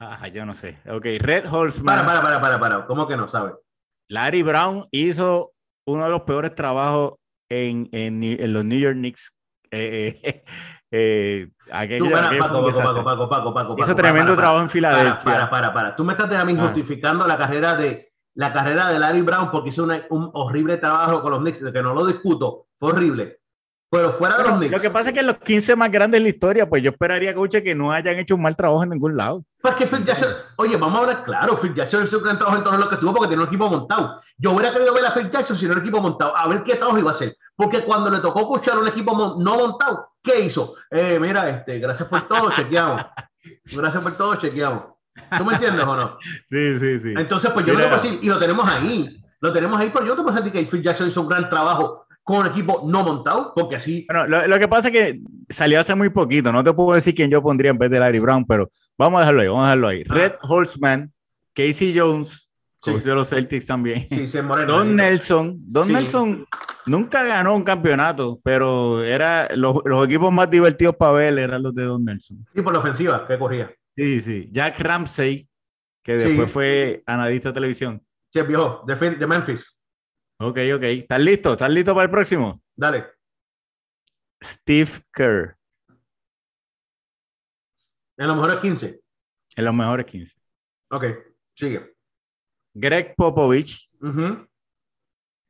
Ah, yo no sé. Ok, Red Holzman. Para, para, para, para, para. ¿Cómo que no sabe? Larry Brown hizo uno de los peores trabajos en, en, en los New York Knicks. Eh, eh, eh, aquello, Tú, para, Paco, Paco, Paco, Paco, Paco, Paco, Hizo tremendo para, trabajo en Filadelfia. Para, para, para. Tú me estás a mí ah. justificando la carrera de la carrera de Larry Brown porque hizo una, un horrible trabajo con los Knicks, que no lo discuto, fue horrible. Pero fuera de los Knicks. Lo que pasa es que los 15 más grandes de la historia, pues yo esperaría, coche, que no hayan hecho un mal trabajo en ningún lado. Porque Phil Jackson, oye, vamos a ver claro, Phil Jackson hizo un gran trabajo en todo lo que tuvo porque tenía un equipo montado. Yo hubiera querido ver a Phil Jackson sin un equipo montado, a ver qué trabajo iba a hacer. Porque cuando le tocó escuchar un equipo no montado, ¿qué hizo? Eh, mira, este, gracias por todo, chequeamos. Gracias por todo, chequeamos. ¿Tú me entiendes o no? Sí, sí, sí. Entonces, pues yo Mira. no puedo decir, y lo tenemos ahí, lo tenemos ahí, pero yo no puedo decir que Phil Jackson hizo un gran trabajo con un equipo no montado, porque así. Bueno, lo, lo, que pasa es que salió hace muy poquito, no te puedo decir quién yo pondría en vez de Larry Brown, pero vamos a dejarlo ahí, vamos a dejarlo ahí. Ah. Red Holzman, Casey Jones, coach sí. de los Celtics también. Sí, sí, Moreno, Don Nelson, Don Nelson nunca ganó un campeonato, pero era los, los equipos más divertidos para ver eran los de Don Nelson. Sí, por la ofensiva que corría. Sí, sí. Jack Ramsey, que después fue analista de televisión. De, de, Memphis. Ok, ok. ¿Estás listo? ¿Estás listo para el próximo? Dale. Steve Kerr. En los mejores 15. En los mejores 15. Ok, sigue. Greg Popovich. Uh -huh.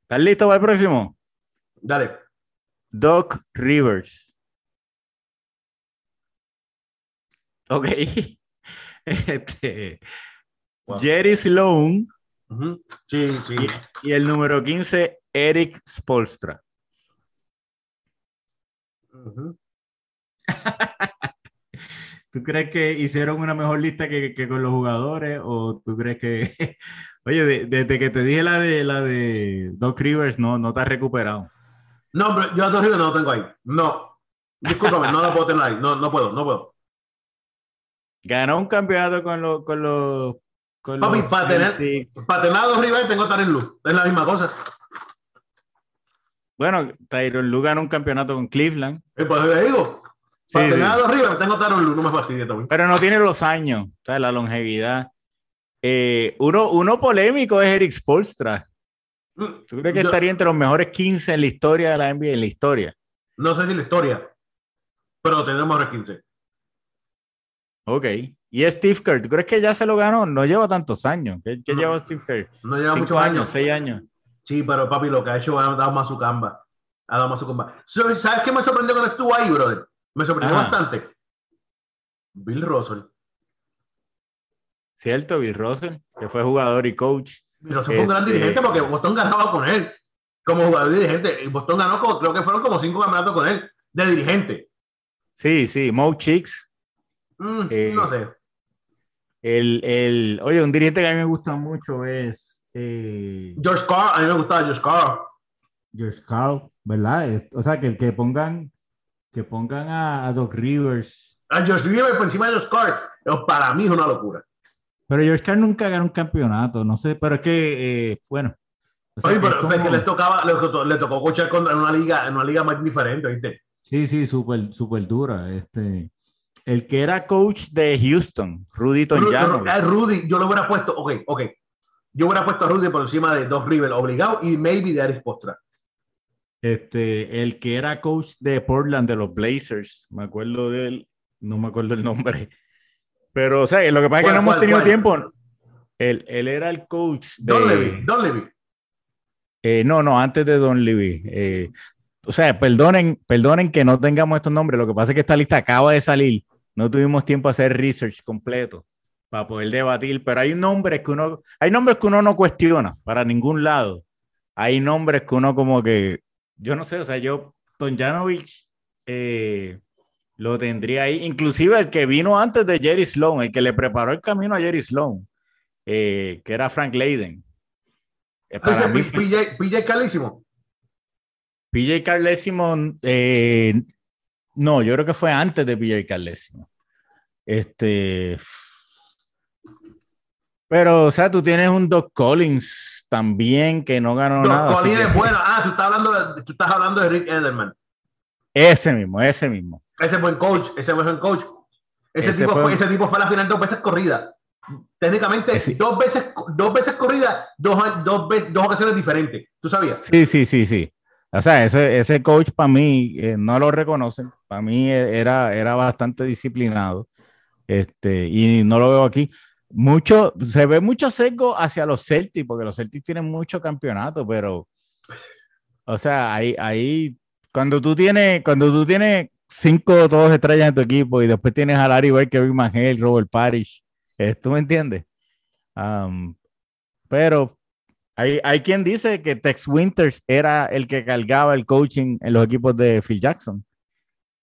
¿Estás listo para el próximo? Dale. Doc Rivers. Ok. Este, wow. Jerry Sloan. Uh -huh. Sí, sí. Y, y, el número 15, Eric Spolstra. Uh -huh. ¿Tú crees que hicieron una mejor lista que, que, con los jugadores? ¿O tú crees que.? Oye, de, desde que te dije la de la de Doc Rivers, no, no te has recuperado. No, pero yo a Doc Rivers no lo tengo ahí. No. Discúlpame, no lo puedo tener ahí. No, no puedo, no puedo. Ganó un campeonato con los. Con los Papi, para tener, para tener a dos rivales tengo Tyron Lue. Es la misma cosa. Bueno, Tyron Lue ganó un campeonato con Cleveland, Y pues le digo, para Sí, tener sí. a dos rivales tengo Tyron Lue. No me fastidies también. pero no tiene los años, o sea, la longevidad. Eh, uno, uno polémico es Eric Spolstra. ¿Tú crees que Yo- estaría entre los mejores 15 en la historia de la NBA? En la historia. No sé si la historia, pero tenemos el 15. Ok. Y Steve Kerr, ¿tú crees que ya se lo ganó? No lleva tantos años. ¿Qué, qué No. lleva Steve Kerr? No lleva Cinco muchos años, años. seis años. Sí, pero papi, lo que ha hecho ha dado más su camba. Ha dado más su camba. ¿Sabes qué me sorprendió cuando estuvo ahí, brother? Me sorprendió Ajá. bastante. Bill Russell. ¿Cierto? Bill Russell, que fue jugador y coach. Bill Russell fue un gran Este- dirigente porque Boston ganaba con él. Como jugador y dirigente. Boston ganó, creo que fueron como cinco campeonatos con él, de dirigente. Sí, sí, Mo Chicks. Mm, Eh, no sé. El, el, oye, un dirigente que a mí me gusta mucho es eh, George Carr, a mí me gustaba George Carr. George Carl, ¿verdad? O sea, que, que pongan, que pongan a, a Doc Rivers. A George Rivers por encima de George. Pero para mí es una locura. Pero George Carl nunca ganó un campeonato, no sé, pero es que, eh, bueno. o sea, Oye, que es pero es que como- les tocaba, le tocó, contra en una liga, en una liga más diferente, ¿viste? Sí, sí, súper, súper dura. Este, el que era coach de Houston, Rudy Ru- Tonjano. A Rudy, yo lo hubiera puesto, ok, ok. Yo hubiera puesto a Rudy por encima de Doc Rivers, obligado, y maybe de Aris Postra. Este, el que era coach de Portland de los Blazers, me acuerdo de él, no me acuerdo el nombre. Pero, o sea, lo que pasa es que ¿Cuál, no hemos tenido cuál? tiempo. Él, él era el coach de. Don Levy, Don Levy. eh, no, no, antes de Don Levy. Eh, o sea, perdonen, perdonen que no tengamos estos nombres. Lo que pasa es que esta lista acaba de salir. No tuvimos tiempo a hacer research completo para poder debatir. Pero hay nombres que uno, hay nombres que uno no cuestiona para ningún lado. Hay nombres que uno como que, yo no sé, o sea, yo, Tonjanovic, eh, lo tendría ahí. Inclusive el que vino antes de Jerry Sloan, el que le preparó el camino a Jerry Sloan, eh, que era Frank Leiden. Eh, para mí fue- PJ, PJ. PJ Carlesimo, eh, no, yo creo que fue antes de PJ Carlesimo. Este, pero, o sea, tú tienes un Doc Collins también que no ganó Doc nada. así Collins que- es bueno. Ah, tú estás hablando de, tú estás hablando de Rick Edelman. ese mismo, ese mismo. Ese buen coach, ese buen coach. Ese, Ese tipo fue- ese tipo fue a la final dos veces corrida. Técnicamente, Ese- dos veces, dos veces corrida, dos, dos, dos ocasiones diferentes. ¿Tú sabías? Sí, sí, sí, sí. O sea, ese, ese coach para mí eh, no lo reconocen. Para mí eh, era, era bastante disciplinado. Este, y no lo veo aquí. Mucho, se ve mucho sesgo hacia los Celtics, porque los Celtics tienen mucho campeonato, pero, o sea, ahí, ahí, cuando tú tienes, cuando tú tienes cinco o dos estrellas en tu equipo y después tienes a Larry Bird, Kevin Mangel, Robert Parrish, eh, ¿tú me entiendes? Am, pero hay, hay quien dice que Tex Winters era el que cargaba el coaching en los equipos de Phil Jackson.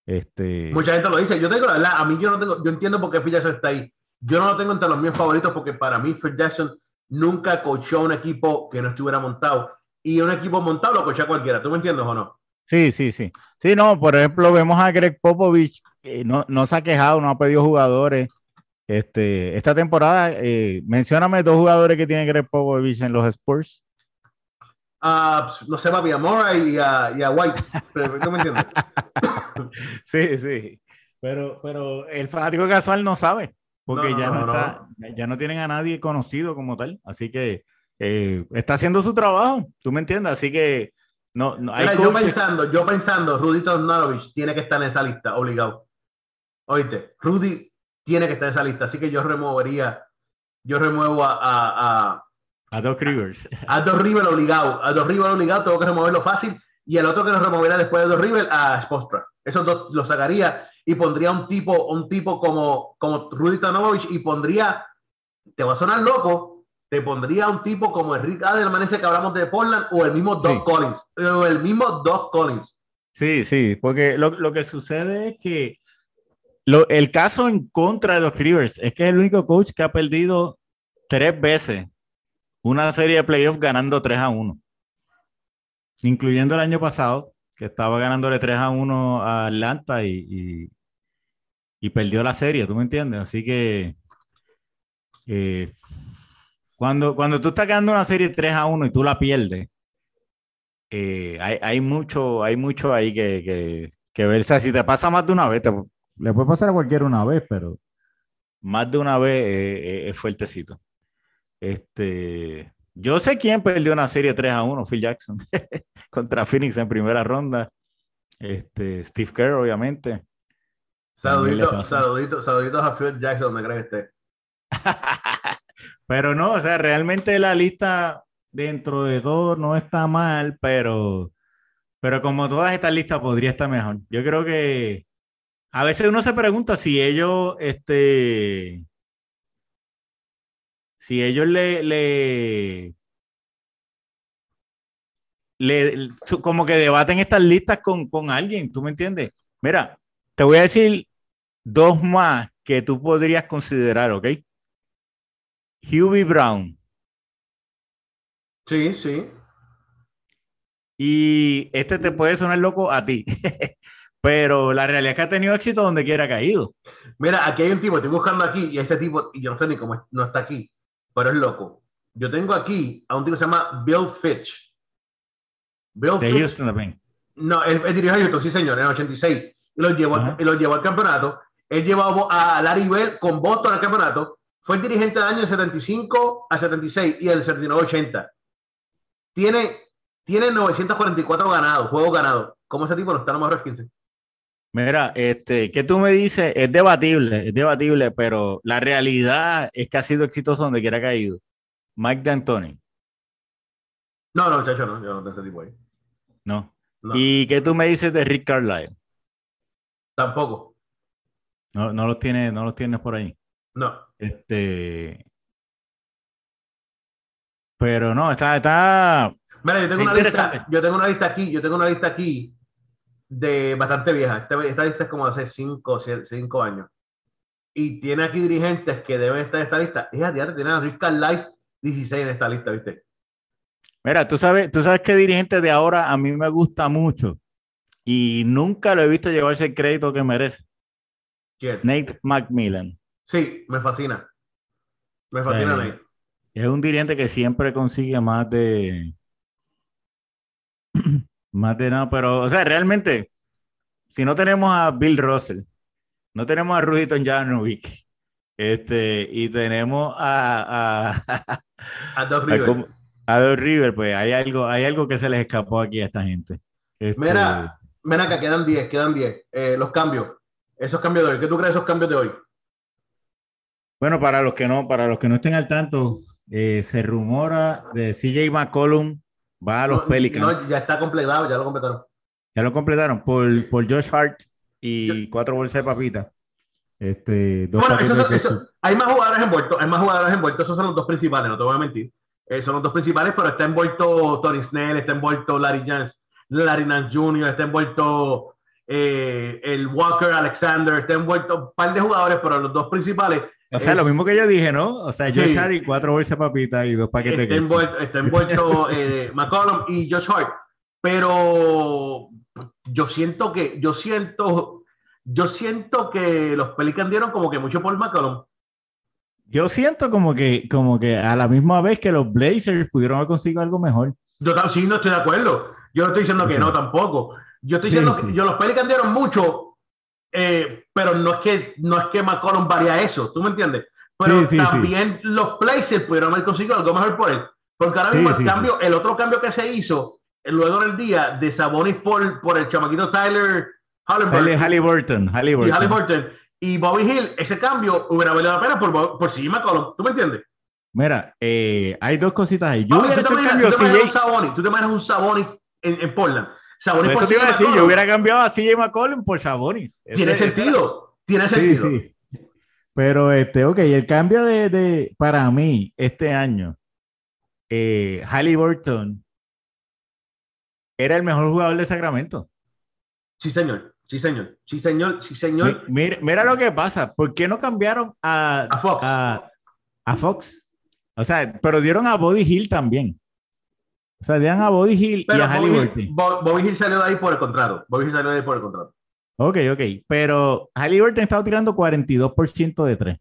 Este, Mucha gente lo dice. Yo tengo la verdad, a mí yo no tengo, yo entiendo por qué Phil Jackson está ahí. Yo no lo tengo entre los míos favoritos porque para mí Phil Jackson nunca coachó un equipo que no estuviera montado. Y un equipo montado lo coachea cualquiera. ¿Tú me entiendes o no? Sí, sí, sí. Sí, no, por ejemplo, vemos a Greg Popovich, no, no se ha quejado, no ha pedido jugadores. Este, esta temporada, eh, mencióname dos jugadores que tiene Greg Popovich en los Spurs. Ah, no sé, papi, a y a, y a White. Pero, ¿Tú me entiendes? Sí, sí. Pero, pero el fanático casual no sabe, porque No, ya no, está, ya no tienen a nadie conocido como tal. Así que eh, está haciendo su trabajo, ¿tú me entiendes? Así que no, no hay Mira, yo pensando, yo pensando, Rudy Tomjanovich tiene que estar en esa lista, obligado. Oíste, Rudy tiene que estar en esa lista, así que yo removería, yo remuevo a, a, a, a Doc Rivers. a Dos River obligado, a Dos River obligado, tengo que removerlo fácil, y el otro que lo removería después de Dos River, a Spostra. Esos dos los sacaría y pondría un tipo, un tipo como, como Rudy Tomjanovich y pondría, te va a sonar loco, te pondría un tipo como Enrique Adelman, ese que hablamos de Portland, o el mismo Doc Sí. Collins, o el mismo Doc Collins. Sí, sí, porque lo, lo que sucede es que lo- el caso en contra de los Rivers es que es el único coach que ha perdido tres veces una serie de playoffs ganando 3 a 1, incluyendo el año pasado. que estaba ganándole 3 a 1 a Atlanta y, y, perdió la serie, ¿tú me entiendes? Así que eh, cuando, cuando tú estás ganando una serie 3 a 1 y tú la pierdes, eh, hay, hay, mucho, hay mucho ahí que, que, que ver. O sea, si te pasa más de una vez, le puede pasar a cualquiera una vez, pero más de una vez eh, es fuertecito. Este, yo sé quién perdió una serie 3 a 1, Phil Jackson, contra Phoenix en primera ronda. Este, Steve Kerr, obviamente. Saluditos, saluditos, saluditos a Phil Jackson, me crees este. pero no, o sea, realmente la lista dentro de todo no está mal, pero, pero como todas estas listas podría estar mejor. Yo creo que a veces uno se pregunta si ellos, este, si ellos le, le, le, como que debaten estas listas con, con alguien, ¿tú me entiendes? Mira, te voy a decir dos más que tú podrías considerar, ¿ok? Hughie Brown. Sí, sí. Y este te puede sonar loco a ti, pero la realidad es que ha tenido éxito donde quiera caído. Mira, aquí hay un tipo, estoy buscando aquí, y este tipo, y yo no sé ni cómo no está aquí pero es loco. Yo tengo aquí a un tipo que se llama Bill Fitch. Bill de Fitch, Houston también. No, él, dirigió a Houston, sí señor, en el 86. Y lo llevó, y lo llevó al campeonato. Él llevó a Larry Bell con Boston al campeonato. Fue el dirigente del año 75 a 76 y el 79-80. Tiene, tiene 944 ganados, juegos ganados. ¿Cómo ese tipo no está en los mejores 15? Mira, este, ¿qué tú me dices? Es debatible, es debatible, pero la realidad es que ha sido exitoso donde quiera que ha ido. Mike D'Antoni. No, no, muchacho, no, yo no tengo ese tipo ahí. No. ¿Y qué tú me dices de Rick Carlisle? Tampoco. No, no los tienes, no los tienes por ahí. No. Este. Pero no, está, está. Mira, yo tengo una lista, yo tengo una lista aquí, yo tengo una lista aquí de bastante vieja. Esta, esta lista es como hace 5 cinco años. Y tiene aquí dirigentes que deben estar en esta lista. Fíjate, tiene a Rick Carlisle 16 en esta lista, ¿viste? Mira, tú sabes, tú sabes qué dirigente de ahora a mí me gusta mucho y nunca lo he visto llevarse el crédito que merece. ¿Quién? Nate McMillan. Sí, me fascina. Me fascina Nate. Es un dirigente que siempre consigue más de más de nada, pero, o sea, realmente, si no tenemos a Bill Russell, no tenemos a Ruditon Janovic, este, y tenemos a, a, a Doc River. A, Doc River, pues hay algo, hay algo que se les escapó aquí a esta gente. Este... Mira, mira que quedan 10, quedan 10. Eh, los cambios, esos cambios de hoy, ¿qué tú crees de esos cambios de hoy? Bueno, para los que no, para los que no estén al tanto, eh, se rumora de CJ McCollum Va a los Pelicans. ya está completado, ya lo completaron. Ya lo completaron por, por Josh Hart y cuatro bolsas de papita. Este, bueno, hay más jugadores envueltos, hay más jugadores envueltos, esos son los dos principales, no te voy a mentir. Eh, son los dos principales, pero está envuelto Tony Snell, está envuelto Larry Jans, Larry Nance Jr., está envuelto eh, el Walker Alexander, está envuelto un par de jugadores, pero los dos principales o sea, lo mismo que yo dije, ¿no? O sea, Josh Hart y cuatro bolsas papitas y dos paquetes está envuelto, está envuelto eh, McCollum y Josh Hart. Pero yo siento que, yo siento, yo siento que los Pelicans dieron como que mucho por McCollum. Yo siento como que, como que a la misma vez que los Blazers pudieron haber conseguido algo mejor. Yo sí no estoy de acuerdo. Yo no estoy diciendo que no tampoco. Yo estoy diciendo que yo, los Pelicans dieron mucho eh, pero no es que no es que McCollum varía eso, ¿tú me entiendes? Pero también los Blazers pudieron haber conseguido algo mejor por él. Porque ahora mismo el cambio, el otro cambio que se hizo eh, luego del día de Sabonis por, por el chamaquito Tyler Halliburton, Halliburton, y, Bobby Hill, ese cambio hubiera valido la pena por, por si McCollum, ¿tú me entiendes? Mira, eh, hay dos cositas ahí. Yo hubiera hecho el cambio tú te, un Sabonis, tú te imaginas un Sabonis en, en Portland Sabonis por te iba a decir, yo hubiera cambiado a CJ McCollum por Sabonis. Tiene sentido, tiene sentido. Sí, sí. Pero, este, ok, el cambio de, de para mí, este año, eh, Halliburton era el mejor jugador de Sacramento. Sí, señor. Sí, señor. Sí, señor. Sí, señor. Mira, mira lo que pasa. ¿Por qué no cambiaron a, a Fox? A, a Fox. O sea, pero dieron a Body Hill también. Salían a Bobby Hill y a Halliburton. Bobby, Hill salió de ahí por el contrato. Bobby Hill salió de ahí por el contrato. Ok, ok. Pero Halliburton estaba tirando 42% de 3.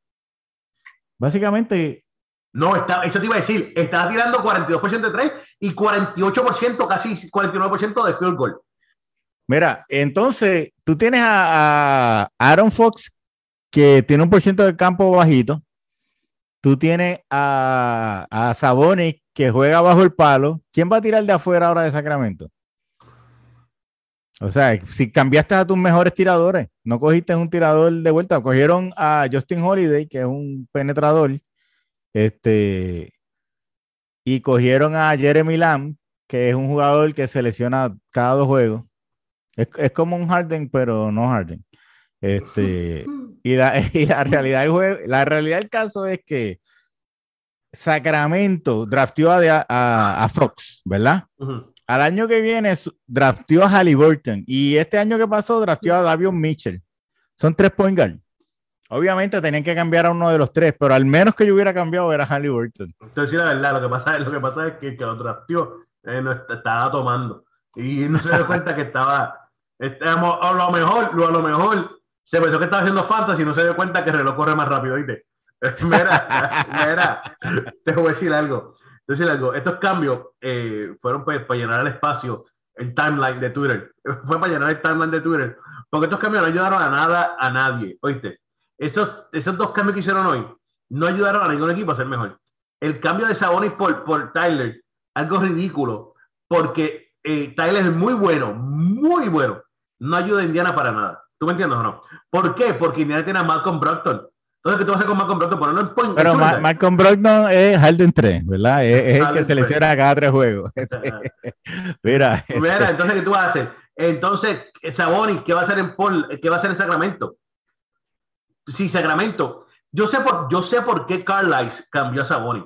Básicamente. No, está, eso te iba a decir. Estaba tirando 42% de 3 y 48%, casi 49% de field goal. Mira, entonces tú tienes a, Aaron Fox que tiene un por ciento de campo bajito. Tú tienes a, a que juega bajo el palo. ¿Quién va a tirar de afuera ahora de Sacramento? O sea, si cambiaste a tus mejores tiradores, no cogiste un tirador de vuelta, cogieron a Justin Holiday, que es un penetrador, este, y cogieron a Jeremy Lamb, que es un jugador que se lesiona cada dos juegos. Es, como un Harden, pero no Harden. Este, y, la, realidad del juego, la realidad del caso es que Sacramento drafteó a, a, Fox, ¿verdad? Al año que viene drafteó a Halliburton y este año que pasó drafteó a Davion Mitchell. Son tres point guard. Obviamente tenían que cambiar a uno de los tres, pero al menos que yo hubiera cambiado era Halliburton. Entonces, la verdad, lo que pasa, lo que pasa es que, que lo drafteó eh, no estaba tomando y no se dio cuenta que estaba Estamos, a lo mejor, a lo mejor se pensó que estaba haciendo fantasy y no se dio cuenta que el reloj corre más rápido, ¿viste? Mira, mira, te voy a decir algo. Te voy a decir algo. Estos cambios eh, fueron pues, para llenar el espacio, el timeline de Twitter. Fue para llenar el timeline de Twitter. Porque estos cambios no ayudaron a nada, a nadie, ¿oíste? Esos, esos dos cambios que hicieron hoy no ayudaron a ningún equipo a ser mejor. El cambio de Sabonis por, por Tyler, algo ridículo, porque eh, Tyler es muy bueno, muy bueno. No ayuda a Indiana para nada. ¿Tú me entiendes o no? ¿Por qué? Porque Indiana tiene a Malcolm Brockton. Entonces, ¿qué tú vas a hacer con Malcolm Brockton? Ponerlo en point. Pero Malcolm Brockton es Harden 3, ¿verdad? Es, el que se lesiona cada tres juegos. Mira. Mira, entonces, ¿qué tú vas a hacer? Entonces, Sabonis, ¿qué va a hacer en Paul? ¿Qué va a hacer en Sacramento? Sí, Sacramento. Yo sé por, yo sé por qué Carlisle cambió a Sabonis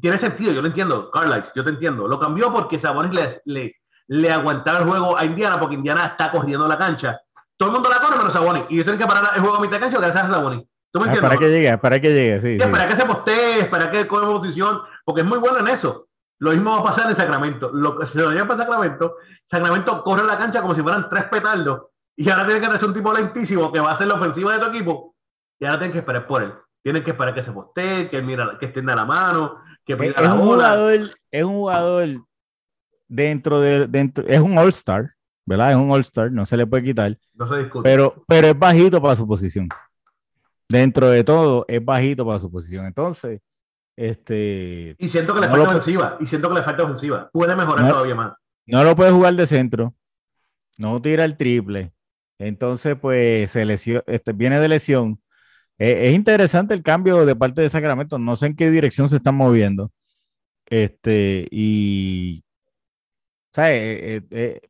tiene sentido, yo lo entiendo, Carlisle, yo te entiendo. Lo cambió porque Sabonis le, le, le, aguantaba el juego a Indiana porque Indiana está corriendo la cancha. Todo el mundo la corre menos Sabonis. Y yo tengo que parar el juego a mitad de cancha gracias a Sabonis. ¿Tú me ah, entiendes? para que llegue, para que llegue, sí. Para que se postee, para que coge posición, porque es muy bueno en eso. Lo mismo va a pasar en Sacramento. Lo que se lo lleva para Sacramento, Sacramento corre la cancha como si fueran tres petardos. Y ahora tiene que hacer un tipo lentísimo que va a hacer la ofensiva de tu equipo. Y ahora tienen que esperar por él. Tienen que esperar que se postee, que, mira, que extienda la mano, es, un jugador, es un jugador dentro de dentro, es un all-star, ¿verdad? Es un all-star, no se le puede quitar. No se discute. Pero, pero es bajito para su posición. Dentro de todo, es bajito para su posición. Entonces, este. Y siento que le falta ofensiva. Y siento que le falta ofensiva. Puede mejorar todavía más. No lo puede jugar de centro. No tira el triple. Entonces, pues, se lesión, este, viene de lesión. Eh, es interesante el cambio de parte de Sacramento. No sé en qué dirección se están moviendo. Este, y. ¿sabes? Eh, eh,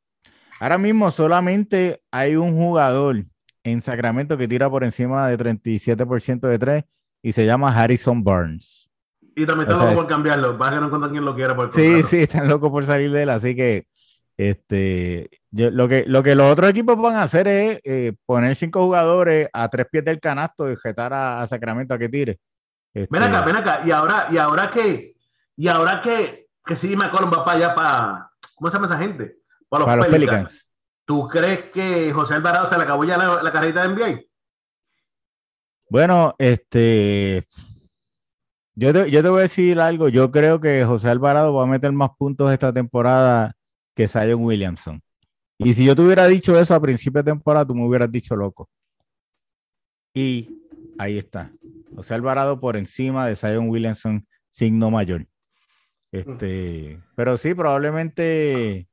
ahora mismo solamente hay un jugador en Sacramento que tira por encima de 37% de tres y se llama Harrison Burns. Y también están locos por cambiarlo. Va que no encuentran quien lo quiera por Sí, sí, están locos por salir de él. Así que este, lo, que, lo que los otros equipos van a hacer es eh, poner cinco jugadores a tres pies del canasto y jetar a, Sacramento a que tire. Ven acá, este, ven acá. Y ahora, y ahora que, y ahora que, que sí McCollum va para allá para, ¿cómo se llama esa gente? Para los, Pelicans. ¿Tú crees que José Alvarado se le acabó ya la, la carrera de NBA? Bueno, este, yo te, yo te voy a decir algo. Yo creo que José Alvarado va a meter más puntos esta temporada que Zion Williamson. Y si yo te hubiera dicho eso a principio de temporada, tú me hubieras dicho loco. Y ahí está. José Alvarado por encima de Zion Williamson, signo mayor. Este, pero sí, probablemente,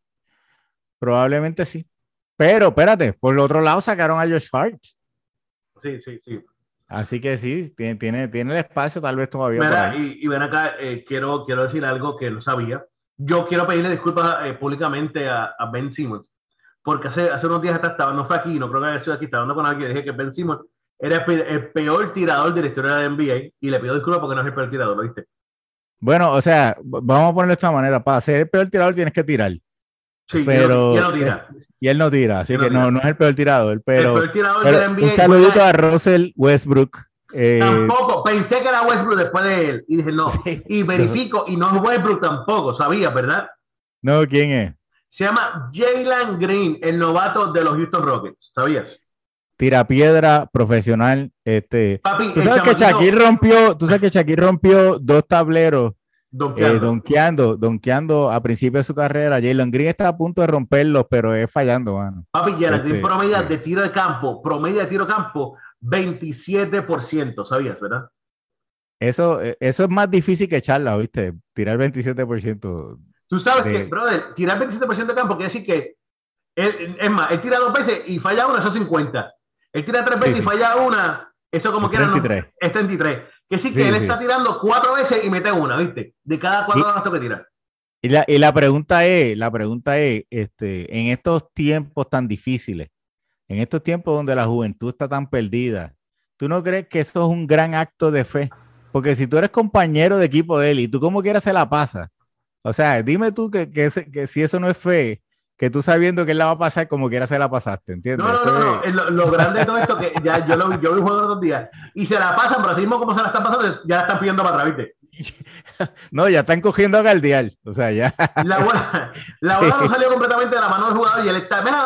probablemente sí. Pero espérate, por el otro lado sacaron a Josh Hart. Sí, sí, sí. Así que sí, tiene, tiene, tiene el espacio tal vez todavía. y, ven acá, eh, quiero, quiero decir algo que no sabía yo quiero pedirle disculpas eh, públicamente a, Ben Simmons, porque hace, hace unos días atrás estaba, no fue aquí, no creo que haya sido aquí, estaba hablando con alguien y dije que Ben Simmons era el, peor tirador de la historia de la NBA y le pido disculpas porque no es el peor tirador, ¿lo viste? Bueno, o sea, vamos a ponerlo de esta manera, para ser el peor tirador tienes que tirar. Sí, pero, y él, no tira. Y él no tira, así que no, no es el peor tirador. Pero, el peor tirador de la NBA un saludito a Russell Westbrook, eh, tampoco, pensé que era Westbrook después de él y dije no. y verifico, y no es Westbrook tampoco, sabía, ¿verdad? No, ¿quién es? Se llama Jalen Green, el novato de los Houston Rockets. ¿Sabías? Tirapiedra profesional. Este, tú sabes que Shaquille rompió, tú sabes que Shaquille rompió dos tableros eh, donkeando. donkeando, a principio de su carrera. Jalen Green está a punto de romperlos, pero es fallando, mano. Papi, Jalen Green este, promedio de tiro de campo, promedio de tiro de campo, 27%, ¿sabías, verdad? Eso, eh, eso es más difícil que echarla, ¿viste? Tirar 27%. Tú sabes que, brother, tirar 27% de campo quiere decir que, es más, él tira dos veces y falla una, eso es 50. Él tira tres veces y falla una, eso como quiera, es 33. Que sí, que él está tirando cuatro veces y mete una, ¿viste? De cada cuatro gastos que tira. Y la, y la pregunta es, la pregunta es, este, en estos tiempos tan difíciles, en estos tiempos donde la juventud está tan perdida, ¿tú no crees que eso es un gran acto de fe? Porque si tú eres compañero de equipo de él y tú como quieras se la pasa, o sea, dime tú que, que, que si eso no es fe, que tú sabiendo que él la va a pasar como quiera se la pasaste, ¿entiendes? No, no, no, no. Lo, grande de todo esto que ya yo lo vi, yo vi juego dos días y se la pasan, pero así mismo como se la están pasando, ya la están pidiendo para atrás, ¿viste? No, ya están cogiendo a Galdial, o sea, ya. La bola, la bola no salió completamente de la mano del jugador y él está, mira,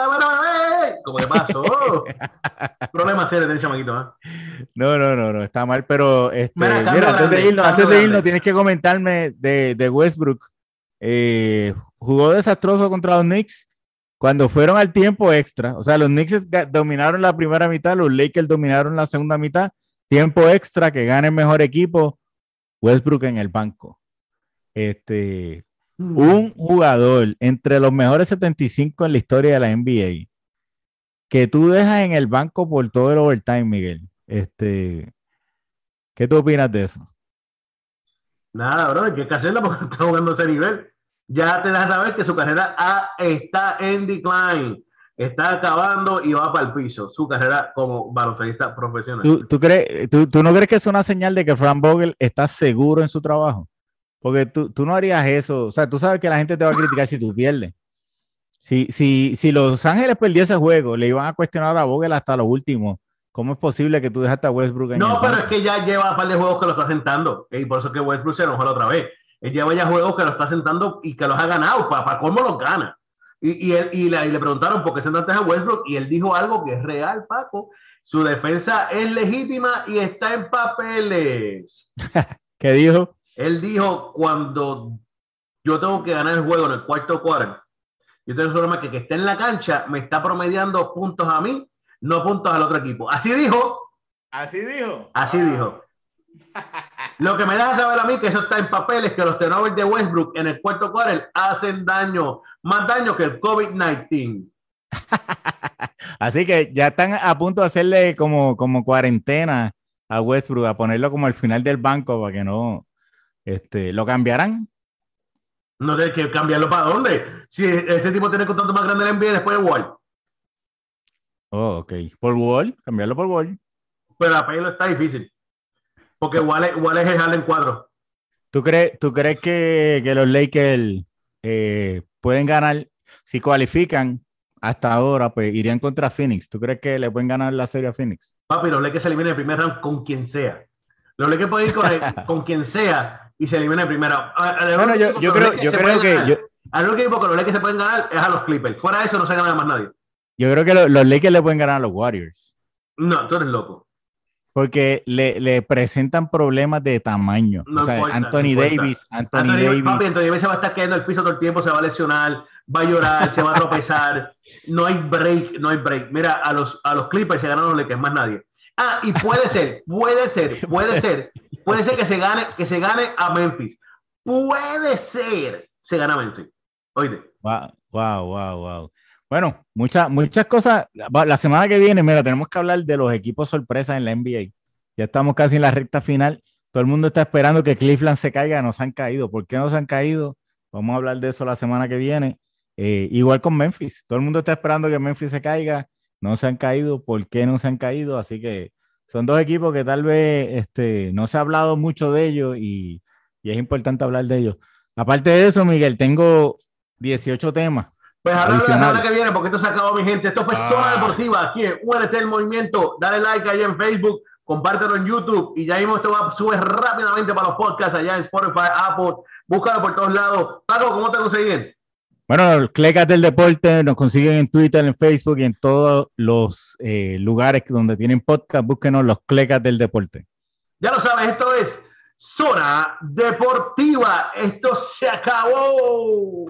¿cómo que pasó? Problema serio de chamaquito, ¿eh? No, no, no, no, está mal, pero este, mira, antes de irnos, antes de irnos, tienes que comentarme de, de Westbrook. Eh, jugó desastroso contra los Knicks cuando fueron al tiempo extra. O sea, los Knicks dominaron la primera mitad, los Lakers dominaron la segunda mitad. Tiempo extra, que gane el mejor equipo, Westbrook en el banco. Este, mm. un jugador entre los mejores 75 en la historia de la NBA que tú dejas en el banco por todo el overtime, Miguel. Este, ¿Qué tú opinas de eso? Nada, bro, hay que hacerlo porque está jugando ese nivel ya te das a saber que su carrera está en decline. Está acabando y va para el piso su carrera como baloncelista profesional. ¿Tú, crees, tú, no crees que es una señal de que Frank Vogel está seguro en su trabajo? Porque tú, tú no harías eso. O sea, tú sabes que la gente te va a criticar si tú pierdes. Si, si, si Los Ángeles perdió ese juego, le iban a cuestionar a Vogel hasta lo último. ¿Cómo es posible que tú dejaste a Westbrook en No, pero es que ya lleva un par de juegos que lo está sentando. Y por eso que Westbrook se enojó la otra vez. Él lleva ya juegos que lo está sentando y que los ha ganado. ¿Para, para cómo los gana? Y, y, él, y, le, y, le, preguntaron por qué sentaste a Westbrook y él dijo algo que es real, Paco. Su defensa es legítima y está en papeles. ¿Qué dijo? Él dijo, cuando yo tengo que ganar el juego en el cuarto cuarto, yo tengo un problema que que esté en la cancha me está promediando puntos a mí, no puntos al otro equipo. Así dijo. Así dijo. Así dijo. Lo que me deja saber a mí que eso está en papel es que los tenores de Westbrook en el cuarto quarter hacen daño, más daño que el COVID-19. Así que ya están a punto de hacerle como, como cuarentena a Westbrook, a ponerlo como al final del banco para que no este, lo cambiarán. No hay que cambiarlo para dónde. Si ese tipo tiene contrato más grande en NBA después de Wall. Oh, ok. Por Wall, cambiarlo por Wall. Pero a pelo está difícil. Porque igual es, igual es el Harlem cuadro. ¿Tú crees, tú crees que, que los Lakers eh, pueden ganar, si cualifican hasta ahora, pues irían contra Phoenix? ¿Tú crees que le pueden ganar la serie a Phoenix? Papi, los Lakers se eliminan en el primer round con quien sea. Los Lakers pueden ir con, quien sea y se eliminan en el primer round. Bueno, yo, yo creo, yo creo que... Yo... Al único equipo que los Lakers se pueden ganar es a los Clippers. Fuera de eso no se gana más nadie. Yo creo que los, los Lakers le pueden ganar a los Warriors. No, tú eres loco porque le, le, presentan problemas de tamaño. o sea, Anthony Davis, Anthony, Davis. Papi, Anthony Davis se va a estar cayendo el piso todo el tiempo, se va a lesionar, va a llorar, se va a tropezar. No hay break, no hay break. Mira, a los, a los Clippers se ganaron le que es más nadie. Ah, y puede ser, puede ser, puede ser, puede ser que se gane, que se gane a Memphis. Puede ser, se gana a Memphis. Oíste. Wow, wow, wow, wow. Bueno, muchas, muchas cosas. La semana que viene, mira, tenemos que hablar de los equipos sorpresas en la NBA. Ya estamos casi en la recta final. Todo el mundo está esperando que Cleveland se caiga. No se han caído. ¿Por qué no se han caído? Vamos a hablar de eso la semana que viene. Eh, igual con Memphis. Todo el mundo está esperando que Memphis se caiga. No se han caído. ¿Por qué no se han caído? Así que son dos equipos que tal vez este, no se ha hablado mucho de ellos y, y es importante hablar de ellos. Aparte de eso, Miguel, tengo 18 temas pues hablamos la semana que viene porque esto se acabó, mi gente. Esto fue. Ah. Zona Deportiva aquí en UNT El Movimiento. Dale like ahí en Facebook, compártelo en YouTube y ya mismo esto va a rápidamente para los podcasts allá en Spotify, Apple. Búscalo por todos lados. Paco, ¿cómo te consiguen? Bueno, los Clecas del Deporte nos consiguen en Twitter, en Facebook y en todos los eh, lugares donde tienen podcast. Búsquenos los Clecas del Deporte. Ya lo sabes, esto es Zona Deportiva. Esto se acabó.